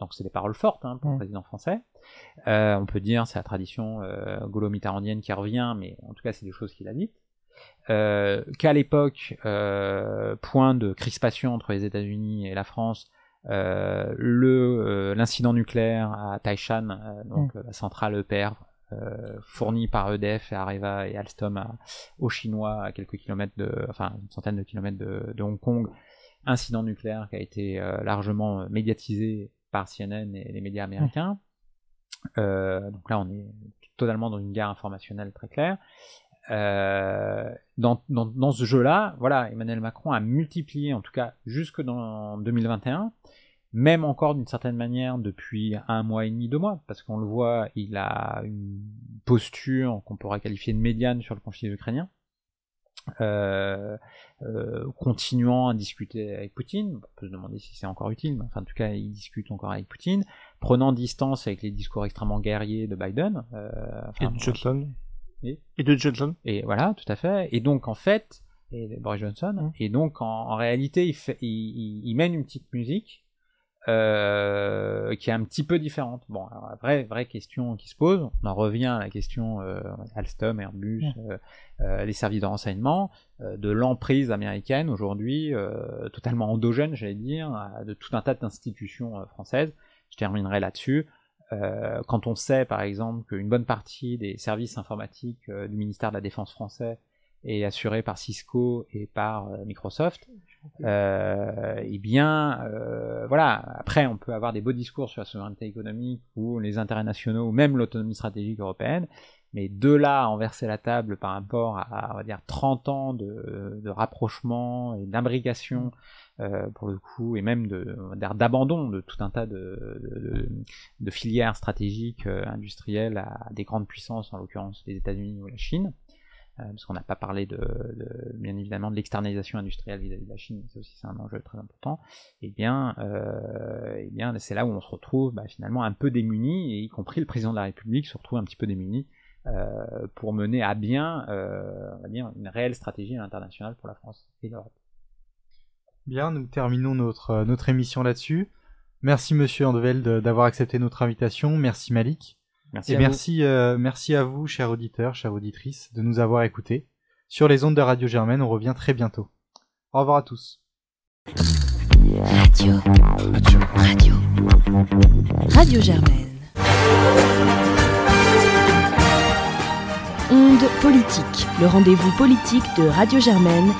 Donc c'est des paroles fortes hein, pour le président français. On peut dire c'est la tradition gaulo-mitterrandienne qui revient, mais en tout cas c'est des choses qu'il a dites. Euh, qu'à l'époque, euh, point de crispation entre les États-Unis et la France, euh, le l'incident nucléaire à Taishan, donc mm. la centrale EPR fournie par EDF et Areva et Alstom aux Chinois à quelques kilomètres de, enfin une centaine de kilomètres de, de Hong Kong, incident nucléaire qui a été largement médiatisé par CNN et les médias américains. Euh, donc là, on est totalement dans une guerre informationnelle très claire. Euh, dans, ce jeu-là, Emmanuel Macron a multiplié, en tout cas jusque dans 2021, même encore d'une certaine manière depuis un mois et demi, deux mois, parce qu'on le voit, il a une posture qu'on pourrait qualifier de médiane sur le conflit ukrainien. Euh, euh, continuant à discuter avec Poutine, on peut se demander si c'est encore utile, mais enfin en tout cas il discute encore avec Poutine, prenant distance avec les discours extrêmement guerriers de Biden. Euh, enfin, et de Johnson. Et, et, de Johnson. Et voilà, tout à fait. Et donc en fait, et Boris Johnson. Mmh. Et donc en, en réalité, il, fait, il, il, mène une petite musique euh, qui est un petit peu différente. Bon, alors, vraie vraie question qui se pose. On en revient à la question euh, Alstom, Airbus, mmh. euh, les services de renseignement, de l'emprise américaine aujourd'hui, totalement endogène, j'allais dire, de tout un tas d'institutions françaises. Je terminerai là-dessus. Quand on sait par exemple qu'une bonne partie des services informatiques du ministère de la Défense français est assurée par Cisco et par euh, Microsoft, euh, eh bien, euh, voilà. Après, on peut avoir des beaux discours sur la souveraineté économique ou les intérêts nationaux ou même l'autonomie stratégique européenne, mais de là à renverser la table par rapport à, on va dire, 30 ans de, de rapprochement et d'imbrication euh, pour le coup, et même d'abandon de, de, tout un tas de, de, filières stratégiques industrielles à, des grandes puissances, en l'occurrence les États-Unis ou la Chine, parce qu'on n'a pas parlé de, bien évidemment de l'externalisation industrielle vis-à-vis de la Chine, c'est aussi un enjeu très important. Et eh bien, et eh bien, c'est là où on se retrouve bah, finalement un peu démuni, et y compris le président de la République se retrouve un petit peu démuni pour mener à bien, une réelle stratégie internationale pour la France et l'Europe. Bien, nous terminons notre, euh, notre émission là-dessus. Merci Monsieur Andeveld d'avoir accepté notre invitation. Merci Malik. Merci Et à merci, euh, merci à vous, chers auditeurs, chères auditrices, de nous avoir écoutés. Sur les ondes de Radio Germaine, on revient très bientôt. Au revoir à tous. Radio. Radio. Radio. Radio Germaine. Onde politique, le rendez-vous politique de Radio Germaine